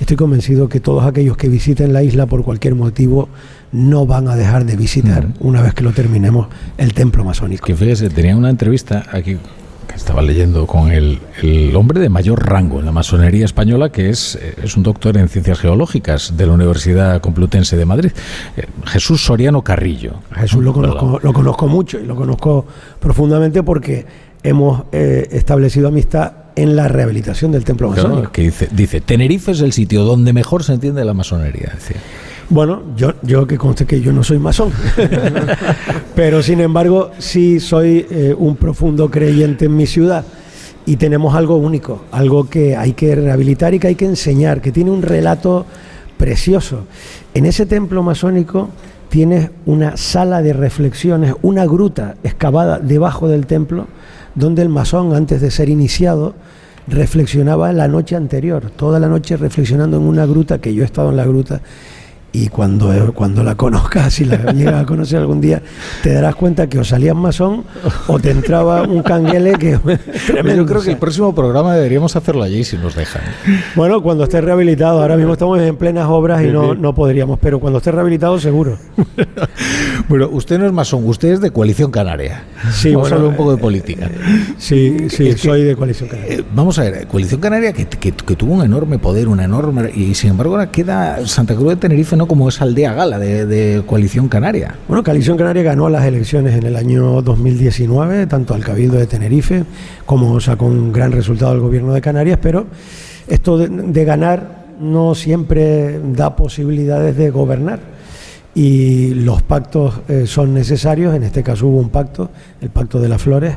estoy convencido que todos aquellos que visiten la isla por cualquier motivo no van a dejar de visitar una vez que lo terminemos el templo masónico. Que fíjese, tenía una entrevista aquí que estaba leyendo con el, el, hombre de mayor rango en la masonería española, que es, eh, es un doctor en ciencias geológicas de la Universidad Complutense de Madrid, eh, Jesús Soriano Carrillo. Jesús lo conozco, lo conozco mucho y lo conozco profundamente porque hemos eh, establecido amistad en la rehabilitación del templo masónico. que dice, dice, Tenerife es el sitio donde mejor se entiende la masonería. Decía. Bueno, yo, yo que conste que yo no soy masón, [LAUGHS] pero sin embargo sí soy eh, un profundo creyente en mi ciudad y tenemos algo único, algo que hay que rehabilitar y que hay que enseñar, que tiene un relato precioso. En ese templo masónico tienes una sala de reflexiones, una gruta excavada debajo del templo, donde el masón, antes de ser iniciado, reflexionaba la noche anterior, toda la noche reflexionando en una gruta, que yo he estado en la gruta, y cuando, cuando la conozcas, [LAUGHS] si la llegas a conocer algún día, te darás cuenta que o salías masón o te entraba un canguele que [LAUGHS] tremendo. Yo creo que el próximo programa deberíamos hacerlo allí si nos dejan. Bueno, cuando esté rehabilitado, ahora mismo estamos en plenas obras y no, no podríamos, pero cuando esté rehabilitado seguro. [LAUGHS] bueno, usted no es masón, usted es de Coalición Canaria. Sí, vamos a hablar un poco de política. Sí, sí, soy de Coalición Canaria. Eh, vamos a ver, Coalición Canaria que, que, que, tuvo un enorme poder, una enorme... Y sin embargo ahora queda Santa Cruz de Tenerife no como esa aldea gala de, Coalición Canaria. Bueno, Coalición Canaria ganó las elecciones en el año 2019, tanto al Cabildo de Tenerife como sacó un gran resultado el gobierno de Canarias, pero esto de, ganar no siempre da posibilidades de gobernar y los pactos eh, son necesarios. En este caso hubo un pacto, el Pacto de las Flores,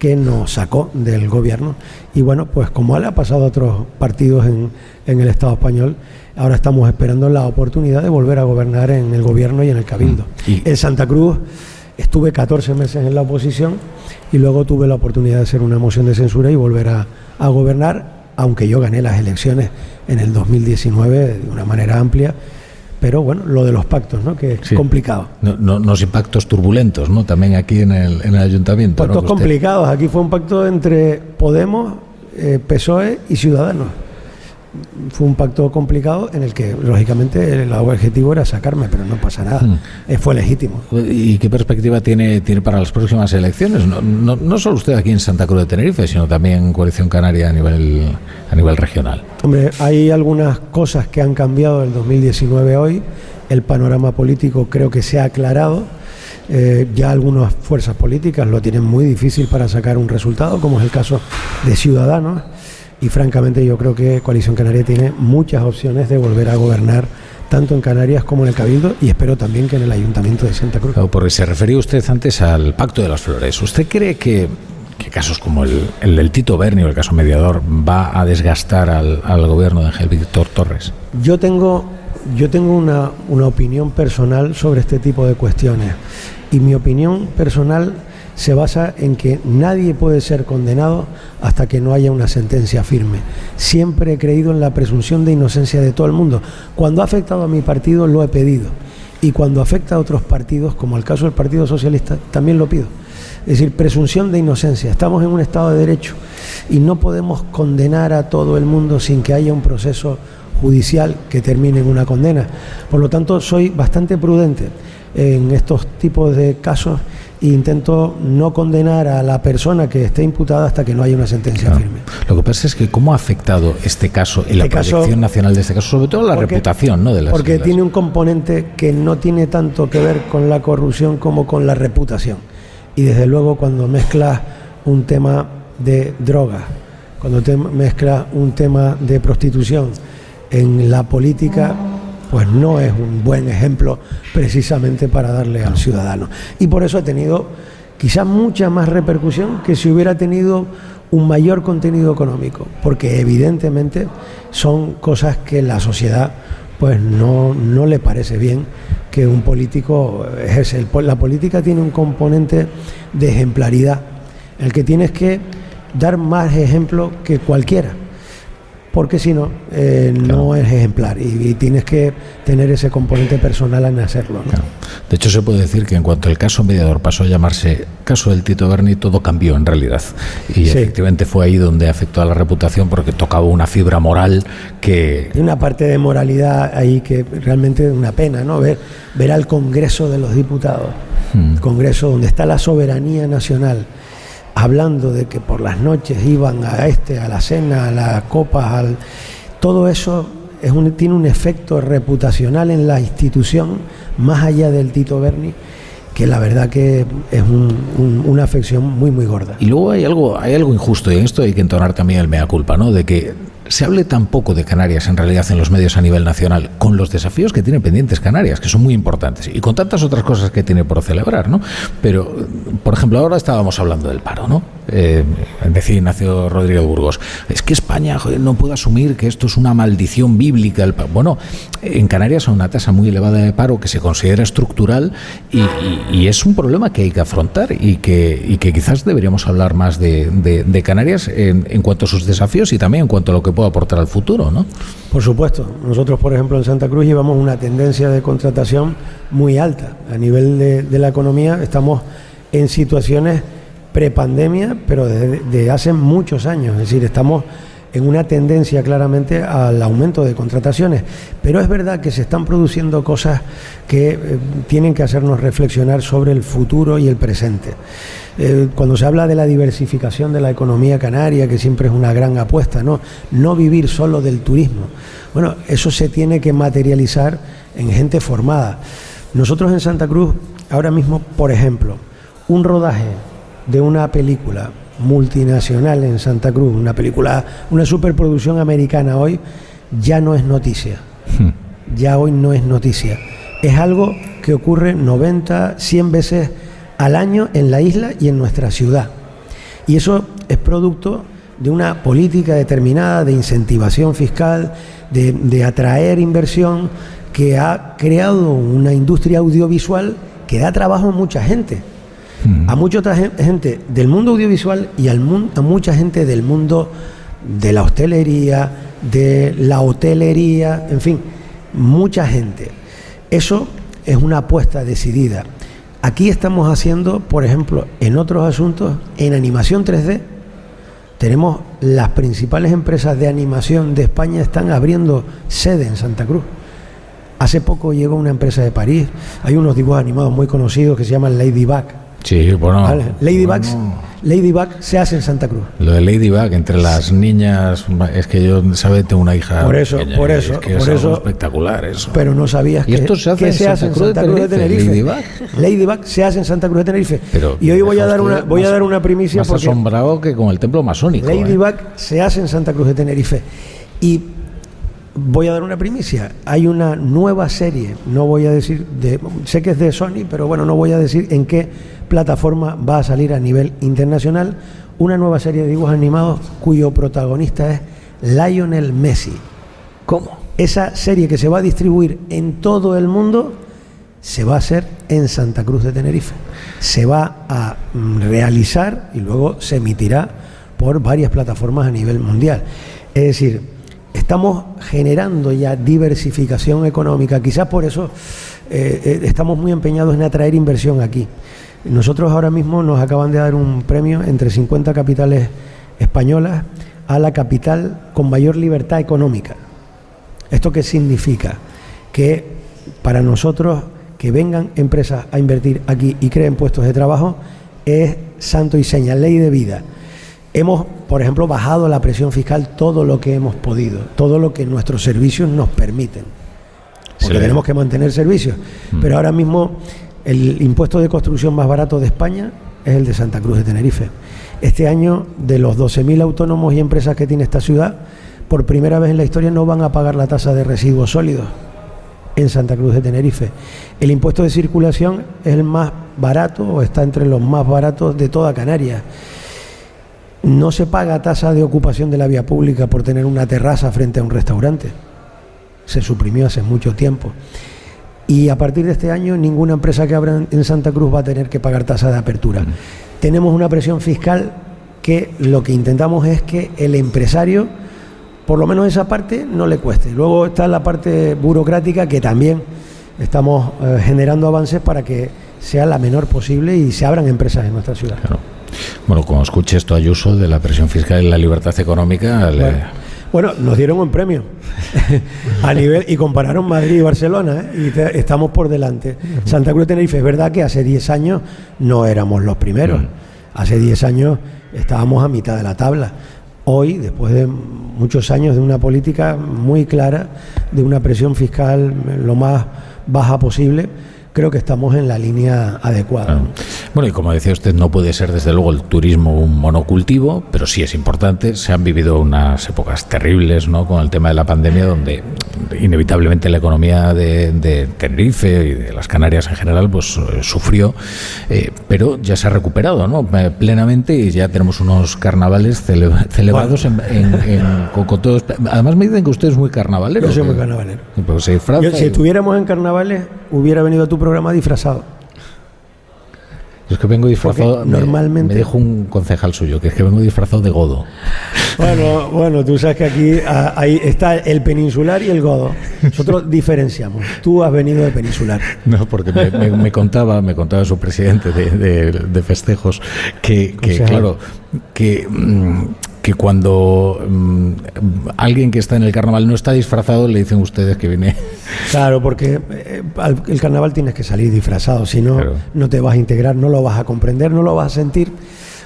que nos sacó del gobierno. Y bueno, pues como ha pasado a otros partidos en, el Estado español, ahora estamos esperando la oportunidad de volver a gobernar en el gobierno y en el Cabildo. ¿Y? En Santa Cruz estuve 14 meses en la oposición y luego tuve la oportunidad de hacer una moción de censura y volver a, a gobernar, aunque yo gané las elecciones en el 2019 de una manera amplia pero bueno, lo de los pactos, ¿no? que es sí. complicado. No, no, unos pactos turbulentos, ¿no? También aquí en el, en el ayuntamiento. Pactos ¿no? complicados. Aquí fue un pacto entre Podemos, eh, PSOE y Ciudadanos. Fue un pacto complicado en el que, lógicamente, el objetivo era sacarme, pero no pasa nada. Mm. Eh, fue legítimo. ¿Y qué perspectiva tiene, tiene para las próximas elecciones? No, no, no, solo usted aquí en Santa Cruz de Tenerife, sino también Coalición Canaria a nivel, a nivel regional. Hombre, hay algunas cosas que han cambiado del 2019 hoy. El panorama político creo que se ha aclarado. Eh, ya algunas fuerzas políticas lo tienen muy difícil para sacar un resultado, como es el caso de Ciudadanos y francamente yo creo que Coalición Canaria tiene muchas opciones de volver a gobernar tanto en Canarias como en el Cabildo y espero también que en el Ayuntamiento de Santa Cruz. Claro, porque se refería usted antes al Pacto de las Flores. ¿Usted cree que, que casos como el, el, del Tito Berni o el caso mediador va a desgastar al, al gobierno de Ángel Víctor Torres? Yo tengo, yo tengo una, una opinión personal sobre este tipo de cuestiones y mi opinión personal se basa en que nadie puede ser condenado hasta que no haya una sentencia firme. Siempre he creído en la presunción de inocencia de todo el mundo. Cuando ha afectado a mi partido lo he pedido. Y cuando afecta a otros partidos, como el caso del Partido Socialista, también lo pido. Es decir, presunción de inocencia. Estamos en un Estado de Derecho y no podemos condenar a todo el mundo sin que haya un proceso judicial que termine en una condena. Por lo tanto, soy bastante prudente en estos tipos de casos e intento no condenar a la persona que esté imputada hasta que no haya una sentencia firme. Lo que pasa es que cómo ha afectado este caso en la este proyección caso, nacional de este caso, sobre todo la porque, reputación ¿no? de las Porque tiene un componente que no tiene tanto que ver con la corrupción como con la reputación. Y desde luego cuando mezclas un tema de drogas, cuando te mezclas un tema de prostitución en la política pues no es un buen ejemplo precisamente para darle al ciudadano. Y por eso ha tenido quizás mucha más repercusión que si hubiera tenido un mayor contenido económico, porque evidentemente son cosas que la sociedad pues no, no le parece bien que un político ejerce. La política tiene un componente de ejemplaridad, el que tienes que dar más ejemplo que cualquiera porque si no, eh, no es ejemplar y, tienes que tener ese componente personal en hacerlo. De hecho, se puede decir que en cuanto el caso mediador pasó a llamarse caso del Tito Berni, todo cambió en realidad. Y efectivamente fue ahí donde afectó a la reputación porque tocaba una fibra moral que... Hay una parte de moralidad ahí que realmente es una pena, ¿no? Ver, ver al Congreso de los Diputados, hmm. Congreso donde está la soberanía nacional hablando de que por las noches iban a este, a la cena, a las copas, al... todo eso es un, tiene un efecto reputacional en la institución, más allá del Tito Berni, que la verdad que es una afección muy muy gorda. Y luego hay algo, hay algo injusto y en esto hay que entonar también el mea culpa, ¿no? De que se hable tan poco de Canarias en realidad en los medios a nivel nacional, con los desafíos que tiene pendientes Canarias, que son muy importantes, y con tantas otras cosas que tiene por celebrar, ¿no? Pero, por ejemplo, ahora estábamos hablando del paro, ¿no? Eh, decía Ignacio Rodríguez Burgos, es que España no puede asumir que esto es una maldición bíblica. El bueno, en Canarias hay una tasa muy elevada de paro que se considera estructural y, es un problema que hay que afrontar y que, y que quizás deberíamos hablar más de, Canarias en, en, cuanto a sus desafíos y también en cuanto a lo que puede aportar al futuro, ¿no? Por supuesto. Nosotros, por ejemplo, en Santa Cruz llevamos una tendencia de contratación muy alta. A nivel de, de la economía estamos en situaciones prepandemia, pero desde, hace muchos años. Es decir, estamos en una tendencia claramente al aumento de contrataciones. Pero es verdad que se están produciendo cosas que eh, tienen que hacernos reflexionar sobre el futuro y el presente. Eh, cuando se habla de la diversificación de la economía canaria, que siempre es una gran apuesta, ¿no? no vivir solo del turismo. Bueno, eso se tiene que materializar en gente formada. Nosotros en Santa Cruz, ahora mismo, por ejemplo, un rodaje de una película multinacional en Santa Cruz, una película, una superproducción americana hoy, ya no es noticia. Hmm. Ya hoy no es noticia. Es algo que ocurre 90, 100 veces al año en la isla y en nuestra ciudad. Y eso es producto de una política determinada de incentivación fiscal, de, de atraer inversión, que ha creado una industria audiovisual que da trabajo a mucha gente a mucha otra gente del mundo audiovisual y al a mucha gente del mundo de la hostelería, de la hotelería, en fin, mucha gente. Eso es una apuesta decidida. Aquí estamos haciendo, por ejemplo, en otros asuntos, en animación 3D, tenemos las principales empresas de animación de España están abriendo sede en Santa Cruz. Hace poco llegó una empresa de París, hay unos dibujos animados muy conocidos que se llaman Ladybug, Sí, bueno. Ladybug, Ladybug se hace en Santa Cruz. Lo de Ladybug entre las niñas, es que yo, ¿sabes? Tengo una hija. Por eso, por eso. Es por eso, espectacular eso. Pero no sabías que, esto se hace, en, Santa Cruz de Tenerife. Ladybug. Ladybug se hace en Santa Cruz de Tenerife. Pero y hoy voy a dar una, voy a dar una primicia. Más asombrado que con el templo masónico. ¿eh? Ladybug se hace en Santa Cruz de Tenerife. Y voy a dar una primicia. Hay una nueva serie, no voy a decir, de, sé que es de Sony, pero bueno, no voy a decir en qué plataforma va a salir a nivel internacional una nueva serie de dibujos animados cuyo protagonista es Lionel Messi. ¿Cómo? Esa serie que se va a distribuir en todo el mundo se va a hacer en Santa Cruz de Tenerife. Se va a mm, realizar y luego se emitirá por varias plataformas a nivel mundial. Es decir, estamos generando ya diversificación económica. Quizás por eso eh, eh, estamos muy empeñados en atraer inversión aquí. Nosotros ahora mismo nos acaban de dar un premio entre 50 capitales españolas a la capital con mayor libertad económica. ¿Esto qué significa? Que para nosotros que vengan empresas a invertir aquí y creen puestos de trabajo es santo y seña, ley de vida. Hemos, por ejemplo, bajado la presión fiscal todo lo que hemos podido, todo lo que nuestros servicios nos permiten. Porque tenemos que mantener servicios. Mm. Pero ahora mismo el impuesto de construcción más barato de España es el de Santa Cruz de Tenerife. Este año, de los 12.000 autónomos y empresas que tiene esta ciudad, por primera vez en la historia no van a pagar la tasa de residuos sólidos en Santa Cruz de Tenerife. El impuesto de circulación es el más barato o está entre los más baratos de toda Canarias. No se paga tasa de ocupación de la vía pública por tener una terraza frente a un restaurante. Se suprimió hace mucho tiempo. Y a partir de este año ninguna empresa que abra en Santa Cruz va a tener que pagar tasa de apertura. Tenemos una presión fiscal que lo que intentamos es que el empresario por lo menos esa parte no le cueste. Luego está la parte burocrática que también estamos eh, generando avances para que sea la menor posible y se abran empresas en nuestra ciudad. Bueno, cuando escuche esto Ayuso de la presión fiscal y la libertad económica, bueno, nos dieron un premio [LAUGHS] a nivel y compararon Madrid y Barcelona ¿eh? y estamos por delante. Santa Cruz de Tenerife, es verdad que hace 10 años no éramos los primeros. Hace 10 años estábamos a mitad de la tabla. Hoy, después de muchos años de una política muy clara, de una presión fiscal lo más baja posible, creo que estamos en la línea adecuada. Bueno, y como decía usted, no puede ser desde luego el turismo un monocultivo, pero sí es importante. Se han vivido unas épocas terribles ¿no? con el tema de la pandemia, donde inevitablemente la economía de, Tenerife y de las Canarias en general pues eh, sufrió, eh, pero ya se ha recuperado ¿no? Eh, plenamente y ya tenemos unos carnavales celebrados en, con, todos. Además me dicen que usted es muy carnavalero. Yo soy muy carnavalero. Pues si estuviéramos en carnavales, hubiera venido tu programa disfrazado. es que vengo disfrazado. normalmente. Me, dijo un concejal suyo, que es que vengo disfrazado de godo. Bueno, bueno, tú sabes que aquí ah, ahí está el peninsular y el godo. Nosotros diferenciamos. Tú has venido de peninsular. No, porque me, contaba, me contaba su presidente de, festejos que, claro, que. Mm, que cuando mm, alguien que está en el carnaval no está disfrazado, le dicen ustedes que viene. [LAUGHS] Claro, porque eh, el carnaval tienes que salir disfrazado, si no, no te vas a integrar, no lo vas a comprender, no lo vas a sentir,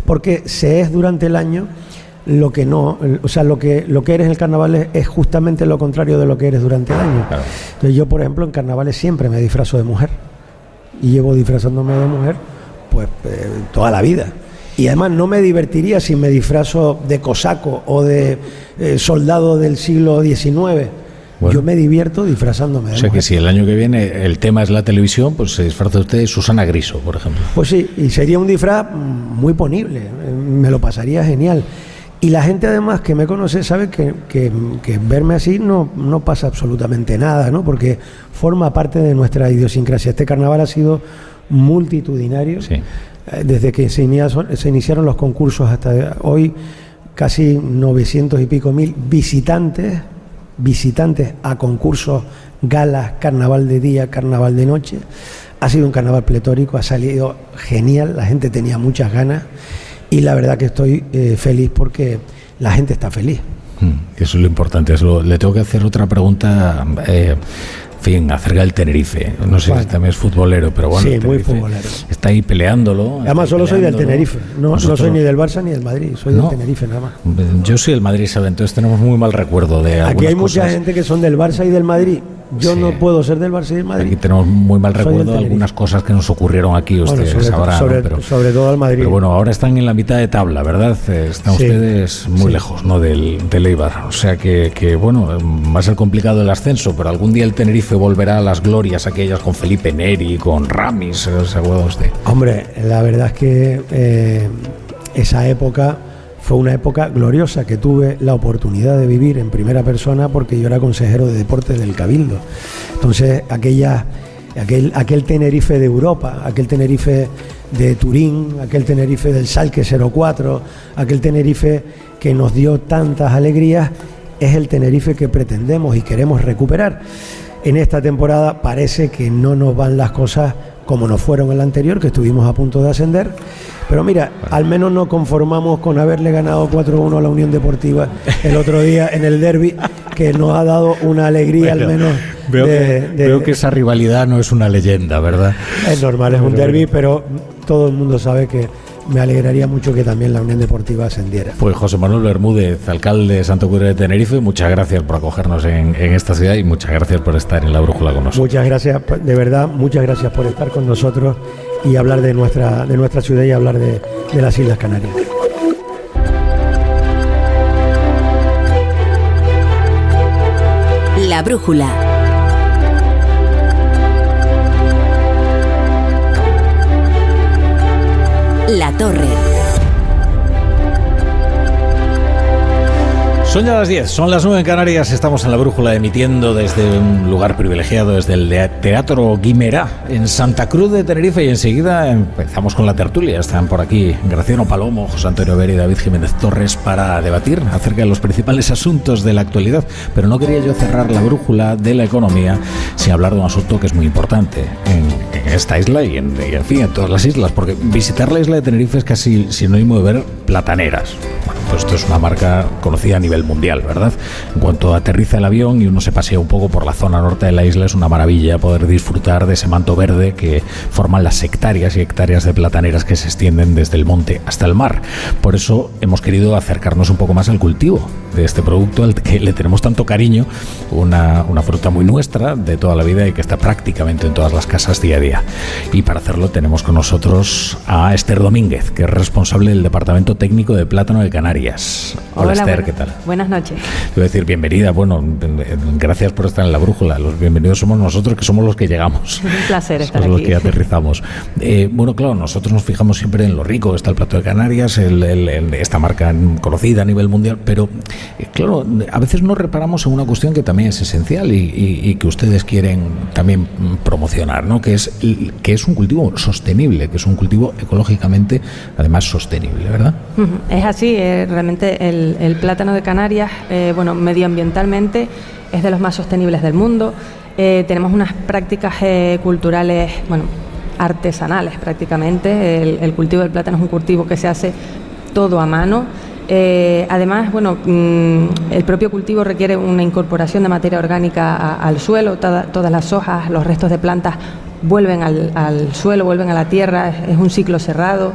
porque se es durante el año lo que no, o sea, lo que, lo que eres en el carnaval es, justamente lo contrario de lo que eres durante el año. Entonces yo, por ejemplo, en carnavales siempre me disfrazo de mujer y llevo disfrazándome de mujer pues eh, toda la vida. Y además no me divertiría si me disfrazo de cosaco o de eh, soldado del siglo XIX. Yo me divierto disfrazándome. De o sea que si el año que viene el tema es la televisión, pues se disfraza usted de Susana Griso, por ejemplo. Pues sí, y sería un disfraz muy ponible, eh, me lo pasaría genial. Y la gente además que me conoce sabe que, que, que, verme así no, no pasa absolutamente nada, ¿no? Porque forma parte de nuestra idiosincrasia. Este carnaval ha sido multitudinario. Sí. Eh, desde que se iniciaron, los concursos hasta hoy, casi 900 y pico mil visitantes, visitantes a concursos, galas, carnaval de día, carnaval de noche. Ha sido un carnaval pletórico, ha salido genial, la gente tenía muchas ganas y la verdad que estoy eh, feliz porque la gente está feliz. Mm, eso es lo importante. le tengo que hacer otra pregunta. Eh, fin, acerca del Tenerife. No sé si también es futbolero, pero bueno. Sí, muy futbolero. Está ahí peleándolo. Además, solo soy del Tenerife. No, no soy ni del Barça ni del Madrid. Soy del Tenerife nada más. Yo soy del Madrid, ¿sabes? Entonces tenemos muy mal recuerdo de Aquí hay mucha gente que son del Barça y del Madrid. Yo no puedo ser del Barça y del Madrid. Aquí tenemos muy mal recuerdo de algunas cosas que nos ocurrieron aquí, ustedes sobre, sabrán. Sobre, pero, sobre, todo al Madrid. Pero bueno, ahora están en la mitad de tabla, ¿verdad? Eh, están ustedes muy lejos, ¿no? Del, del Eibar. O sea que, que, bueno, va a ser complicado el ascenso, pero algún día el Tenerife volverá a las glorias aquellas con Felipe Neri, con Ramis, ¿se acuerda usted? Hombre, la verdad es que eh, esa época fue una época gloriosa que tuve la oportunidad de vivir en primera persona porque yo era consejero de deportes del Cabildo. Entonces, aquella, aquel, aquel Tenerife de Europa, aquel Tenerife de Turín, aquel Tenerife del Salque 04, aquel Tenerife que nos dio tantas alegrías, es el Tenerife que pretendemos y queremos recuperar. En esta temporada parece que no nos van las cosas como nos fueron en la anterior, que estuvimos a punto de ascender pero mira, al menos nos conformamos con haberle ganado 4-1 a la Unión Deportiva el otro día en el derby, que nos ha dado una alegría al menos. Veo, que, esa rivalidad no es una leyenda, ¿verdad? Es normal, es un derby, pero todo el mundo sabe que me alegraría mucho que también la Unión Deportiva ascendiera. Pues José Manuel Bermúdez, alcalde de Santo Cura de Tenerife, muchas gracias por acogernos en, en, esta ciudad y muchas gracias por estar en la brújula con nosotros. Muchas gracias, de verdad, muchas gracias por estar con nosotros y hablar de nuestra, de nuestra ciudad y hablar de, de las Islas Canarias. La brújula. La torre. Son ya las 10, son las 9 en Canarias, estamos en la brújula emitiendo desde un lugar privilegiado, desde el Teatro Guimerá, en Santa Cruz de Tenerife, y enseguida empezamos con la tertulia. Están por aquí Graciano Palomo, José Antonio Ver y David Jiménez Torres para debatir acerca de los principales asuntos de la actualidad. Pero no quería yo cerrar la brújula de la economía sin hablar de un asunto que es muy importante en, esta isla y en, y en fin, en todas las islas, porque visitar la isla de Tenerife es casi sinónimo de ver plataneras. Bueno, pues esto es una marca conocida a nivel mundial, ¿verdad? En cuanto aterriza el avión y uno se pasea un poco por la zona norte de la isla, es una maravilla poder disfrutar de ese manto verde que forman las hectáreas y hectáreas de plataneras que se extienden desde el monte hasta el mar. Por eso hemos querido acercarnos un poco más al cultivo de este producto al que le tenemos tanto cariño, una, una fruta muy nuestra de toda la vida y que está prácticamente en todas las casas día a día. Y para hacerlo tenemos con nosotros a Esther Domínguez, que es responsable del Departamento Técnico de Plátano de Canarias. Hola, Esther, ¿qué tal? Buenas noches. Quiero decir, bienvenida. Bueno, gracias por estar en la brújula. Los bienvenidos somos nosotros, que somos los que llegamos. Es [LAUGHS] un placer estar somos aquí. los que aterrizamos. Eh, bueno, claro, nosotros nos fijamos siempre en lo rico está el plato de Canarias, el, el, el, esta marca conocida a nivel mundial, pero claro, a veces no reparamos en una cuestión que también es esencial y, que ustedes quieren también promocionar, ¿no? Que es, que es un cultivo sostenible, que es un cultivo ecológicamente, además, sostenible, ¿verdad? Es así, eh, realmente el, plátano de Canarias, eh, bueno, medioambientalmente es de los más sostenibles del mundo. Eh, tenemos unas prácticas eh, culturales, bueno, artesanales prácticamente. El, cultivo del plátano es un cultivo que se hace todo a mano. Eh, además, bueno, mmm, el propio cultivo requiere una incorporación de materia orgánica a, al suelo. Toda, todas las hojas, los restos de plantas vuelven al, al, suelo, vuelven a la tierra. Es, es un ciclo cerrado.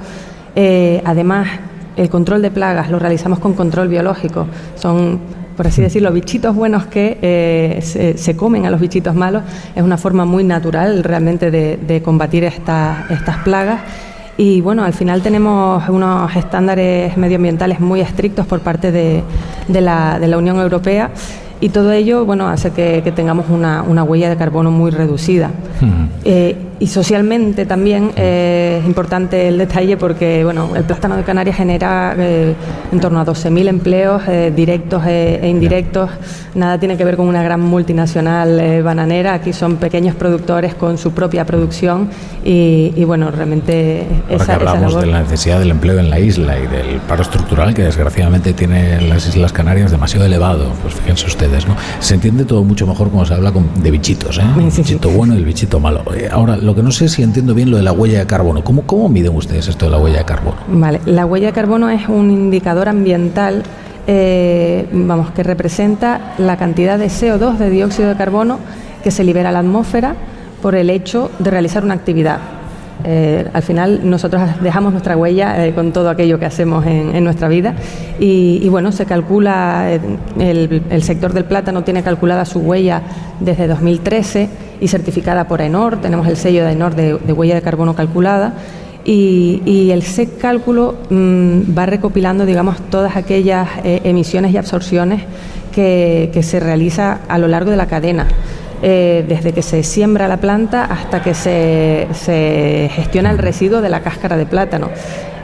Eh, además, el control de plagas lo realizamos con control biológico. Son por así decirlo, bichitos buenos que eh, se, se, comen a los bichitos malos. Es una forma muy natural realmente de, de combatir esta, estas plagas. Y bueno, al final tenemos unos estándares medioambientales muy estrictos por parte de, de, la, de la, Unión Europea y todo ello bueno, hace que, que tengamos una, una, huella de carbono muy reducida. Uh -huh. eh, y socialmente también eh, es importante el detalle porque bueno, el plátano de Canarias genera eh, en torno a 12.000 empleos eh, directos e indirectos. Nada tiene que ver con una gran multinacional bananera. Aquí son pequeños productores con su propia producción y, y bueno, realmente Ahora esa, que hablamos esa de la necesidad del empleo en la isla y del paro estructural que desgraciadamente tiene las Islas Canarias demasiado elevado, pues fíjense ustedes, ¿no? Se entiende todo mucho mejor cuando se habla con, de bichitos, ¿eh? El bichito bueno y el bichito malo. Ahora, lo que no sé si entiendo bien lo de la huella de carbono. ¿Cómo, ¿Cómo miden ustedes esto de la huella de carbono? Vale, la huella de carbono es un indicador ambiental eh, vamos, que representa la cantidad de CO2, de dióxido de carbono, que se libera a la atmósfera por el hecho de realizar una actividad. Eh, al final nosotros dejamos nuestra huella eh, con todo aquello que hacemos en, en nuestra vida. Y, bueno, se calcula, eh, el, sector del plátano tiene calculada su huella desde 2013 y certificada por ENOR, tenemos el sello de ENOR de, huella de carbono calculada. Y, el SEC cálculo mmm, va recopilando, digamos, todas aquellas emisiones y absorciones que, que se realiza a lo largo de la cadena. Eh, desde que se siembra la planta hasta que se, se, gestiona el residuo de la cáscara de plátano.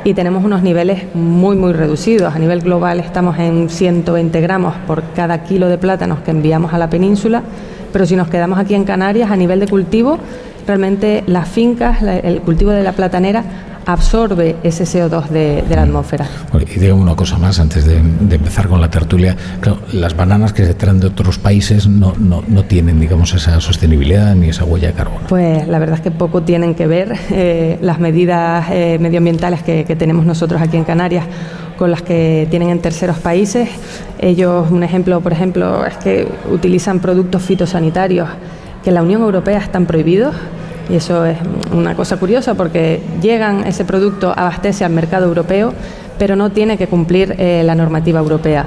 Y tenemos unos niveles muy, muy reducidos. A nivel global estamos en 120 gramos por cada kilo de plátanos que enviamos a la península, pero si nos quedamos aquí en Canarias, a nivel de cultivo, realmente las fincas, el cultivo de la platanera absorbe ese CO2 de, de la atmósfera. Bueno, y digo una cosa más antes de, de, empezar con la tertulia. Claro, las bananas que se traen de otros países no, no, no, tienen, digamos, esa sostenibilidad ni esa huella de carbono. Pues la verdad es que poco tienen que ver eh, las medidas eh, medioambientales que, que tenemos nosotros aquí en Canarias con las que tienen en terceros países. Ellos, un ejemplo, por ejemplo, es que utilizan productos fitosanitarios que en la Unión Europea están prohibidos y eso es una cosa curiosa porque llegan, ese producto abastece al mercado europeo, pero no tiene que cumplir eh, la normativa europea,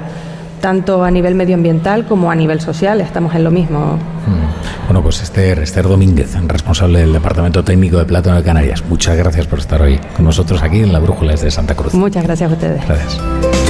tanto a nivel medioambiental como a nivel social, estamos en lo mismo. Mm. Bueno, pues Esther, Esther Domínguez, responsable del Departamento Técnico de Plátano de Canarias, muchas gracias por estar hoy con nosotros aquí en la Brújula de Santa Cruz. Muchas gracias a ustedes. Gracias.